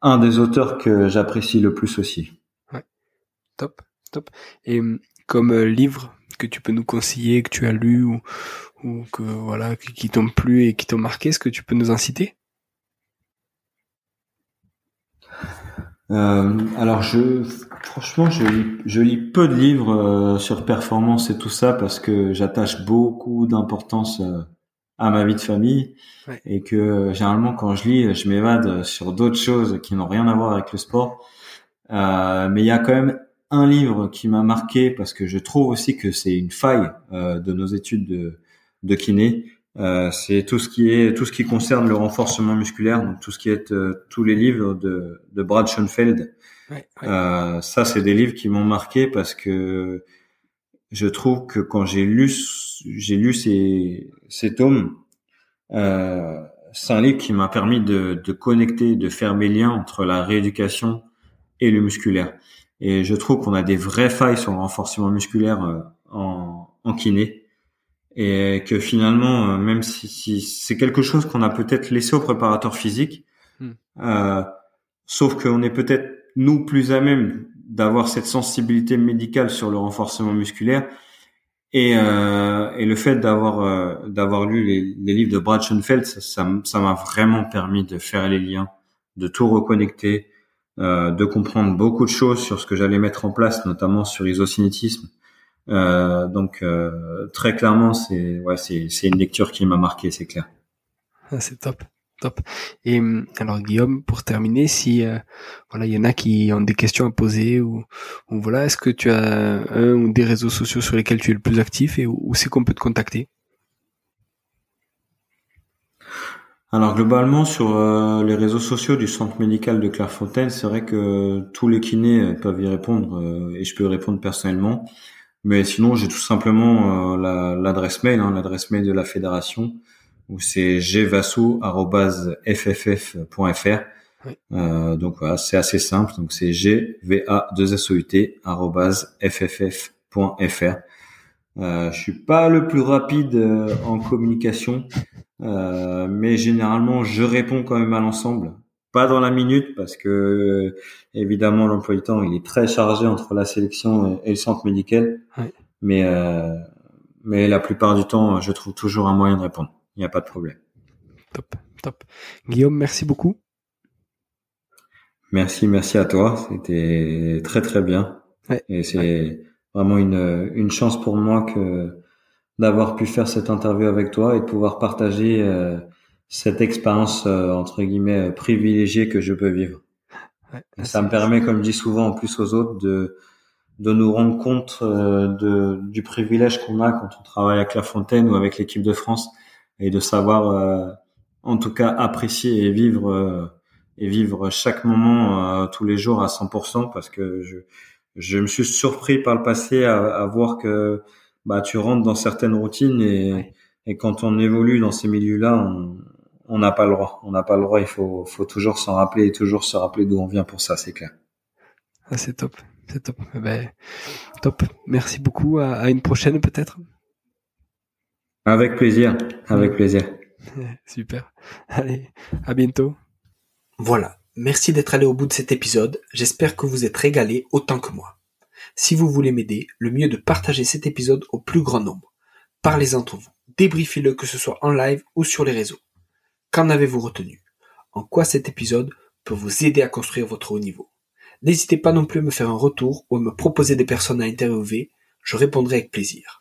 un des auteurs que j'apprécie le plus aussi. Ouais, top, top. Et hum, comme livre que tu peux nous conseiller, que tu as lu ou, ou que voilà qui t'ont plu et qui t'ont marqué, est-ce que tu peux nous inciter Euh, alors je, franchement, je lis, je lis peu de livres euh, sur performance et tout ça parce que j'attache beaucoup d'importance euh, à ma vie de famille et que généralement quand je lis, je m'évade sur d'autres choses qui n'ont rien à voir avec le sport. mais il y a quand même un livre qui m'a marqué parce que je trouve aussi que c'est une faille de nos études de, de kiné. Euh, c'est tout ce qui est tout ce qui concerne le renforcement musculaire, donc tout ce qui est euh, tous les livres de, de Brad Schoenfeld. Euh, ça, c'est des livres qui m'ont marqué parce que je trouve que quand j'ai lu j'ai lu ces ces tomes, euh, c'est un livre qui m'a permis de, de connecter, de faire mes liens entre la rééducation et le musculaire. Et je trouve qu'on a des vraies failles sur le renforcement musculaire euh, en, en kiné et que finalement, euh, même si, si c'est quelque chose qu'on a peut-être laissé au préparateur physique, hmm. euh, sauf qu'on est peut-être nous plus à même d'avoir cette sensibilité médicale sur le renforcement musculaire et, euh, et le fait d'avoir euh, d'avoir lu les, les, livres de Brad Schoenfeld, ça m'a vraiment permis de faire les liens, de tout reconnecter, euh, de comprendre beaucoup de choses sur ce que j'allais mettre en place, notamment sur l'isocinétisme euh, donc euh, très clairement, c'est ouais, c'est une lecture qui m'a marqué, c'est clair. Ah, c'est top, Et alors Guillaume, pour terminer, si euh, voilà, il y en a qui ont des questions à poser ou, voilà, est-ce que tu as un ou des réseaux sociaux sur lesquels tu es le plus actif et où, c'est qu'on peut te contacter? Alors globalement sur euh, les réseaux sociaux du centre médical de Clairefontaine, c'est vrai que tous les kinés peuvent y répondre et je peux répondre personnellement. Mais sinon, j'ai tout simplement euh, l'adresse mail, hein, l'adresse mail de la fédération, où c'est gvassou@fff.fr. Euh, donc voilà, c'est assez simple. Donc c'est gva2sout@fff.fr. Euh, je suis pas le plus rapide euh, en communication, euh, mais généralement je réponds quand même à l'ensemble pas dans la minute parce que évidemment l'emploi du temps il est très chargé entre la sélection et, le centre médical. Mais euh, mais la plupart du temps, je trouve toujours un moyen de répondre. Il n'y a pas de problème. Top, top. Guillaume, merci beaucoup. Merci, merci à toi. C'était très très bien. Et c'est vraiment une une chance pour moi que d'avoir pu faire cette interview avec toi et de pouvoir partager euh, cette expérience euh, entre guillemets euh, privilégiée que je peux vivre. ça me permet, comme je dis souvent en plus aux autres, de de nous rendre compte euh, de, du privilège qu'on a quand on travaille avec La Fontaine ou avec l'équipe de France et de savoir, en tout cas, apprécier et vivre et vivre chaque moment tous les jours à 100% parce que je je me suis surpris par le passé à, à voir que bah tu rentres dans certaines routines et et quand on évolue dans ces milieux-là, on, on n'a pas le droit. On n'a pas le droit. Il faut, faut toujours s'en rappeler et toujours se rappeler d'où on vient pour ça, c'est clair. Ah, c'est top. C'est top. Eh ben, top. Merci beaucoup. À, à une prochaine, peut-être? Avec plaisir. Avec plaisir. Super. Allez, à bientôt. Voilà. Merci d'être allé au bout de cet épisode. J'espère que vous êtes régalé autant que moi. Si vous voulez m'aider, le mieux est de partager cet épisode au plus grand nombre. Parlez entre vous. Débriefez-le que ce soit en live ou sur les réseaux. Qu'en avez-vous retenu? En quoi cet épisode peut vous aider à construire votre haut niveau? N'hésitez pas non plus à me faire un retour ou à me proposer des personnes à interviewer. Je répondrai avec plaisir.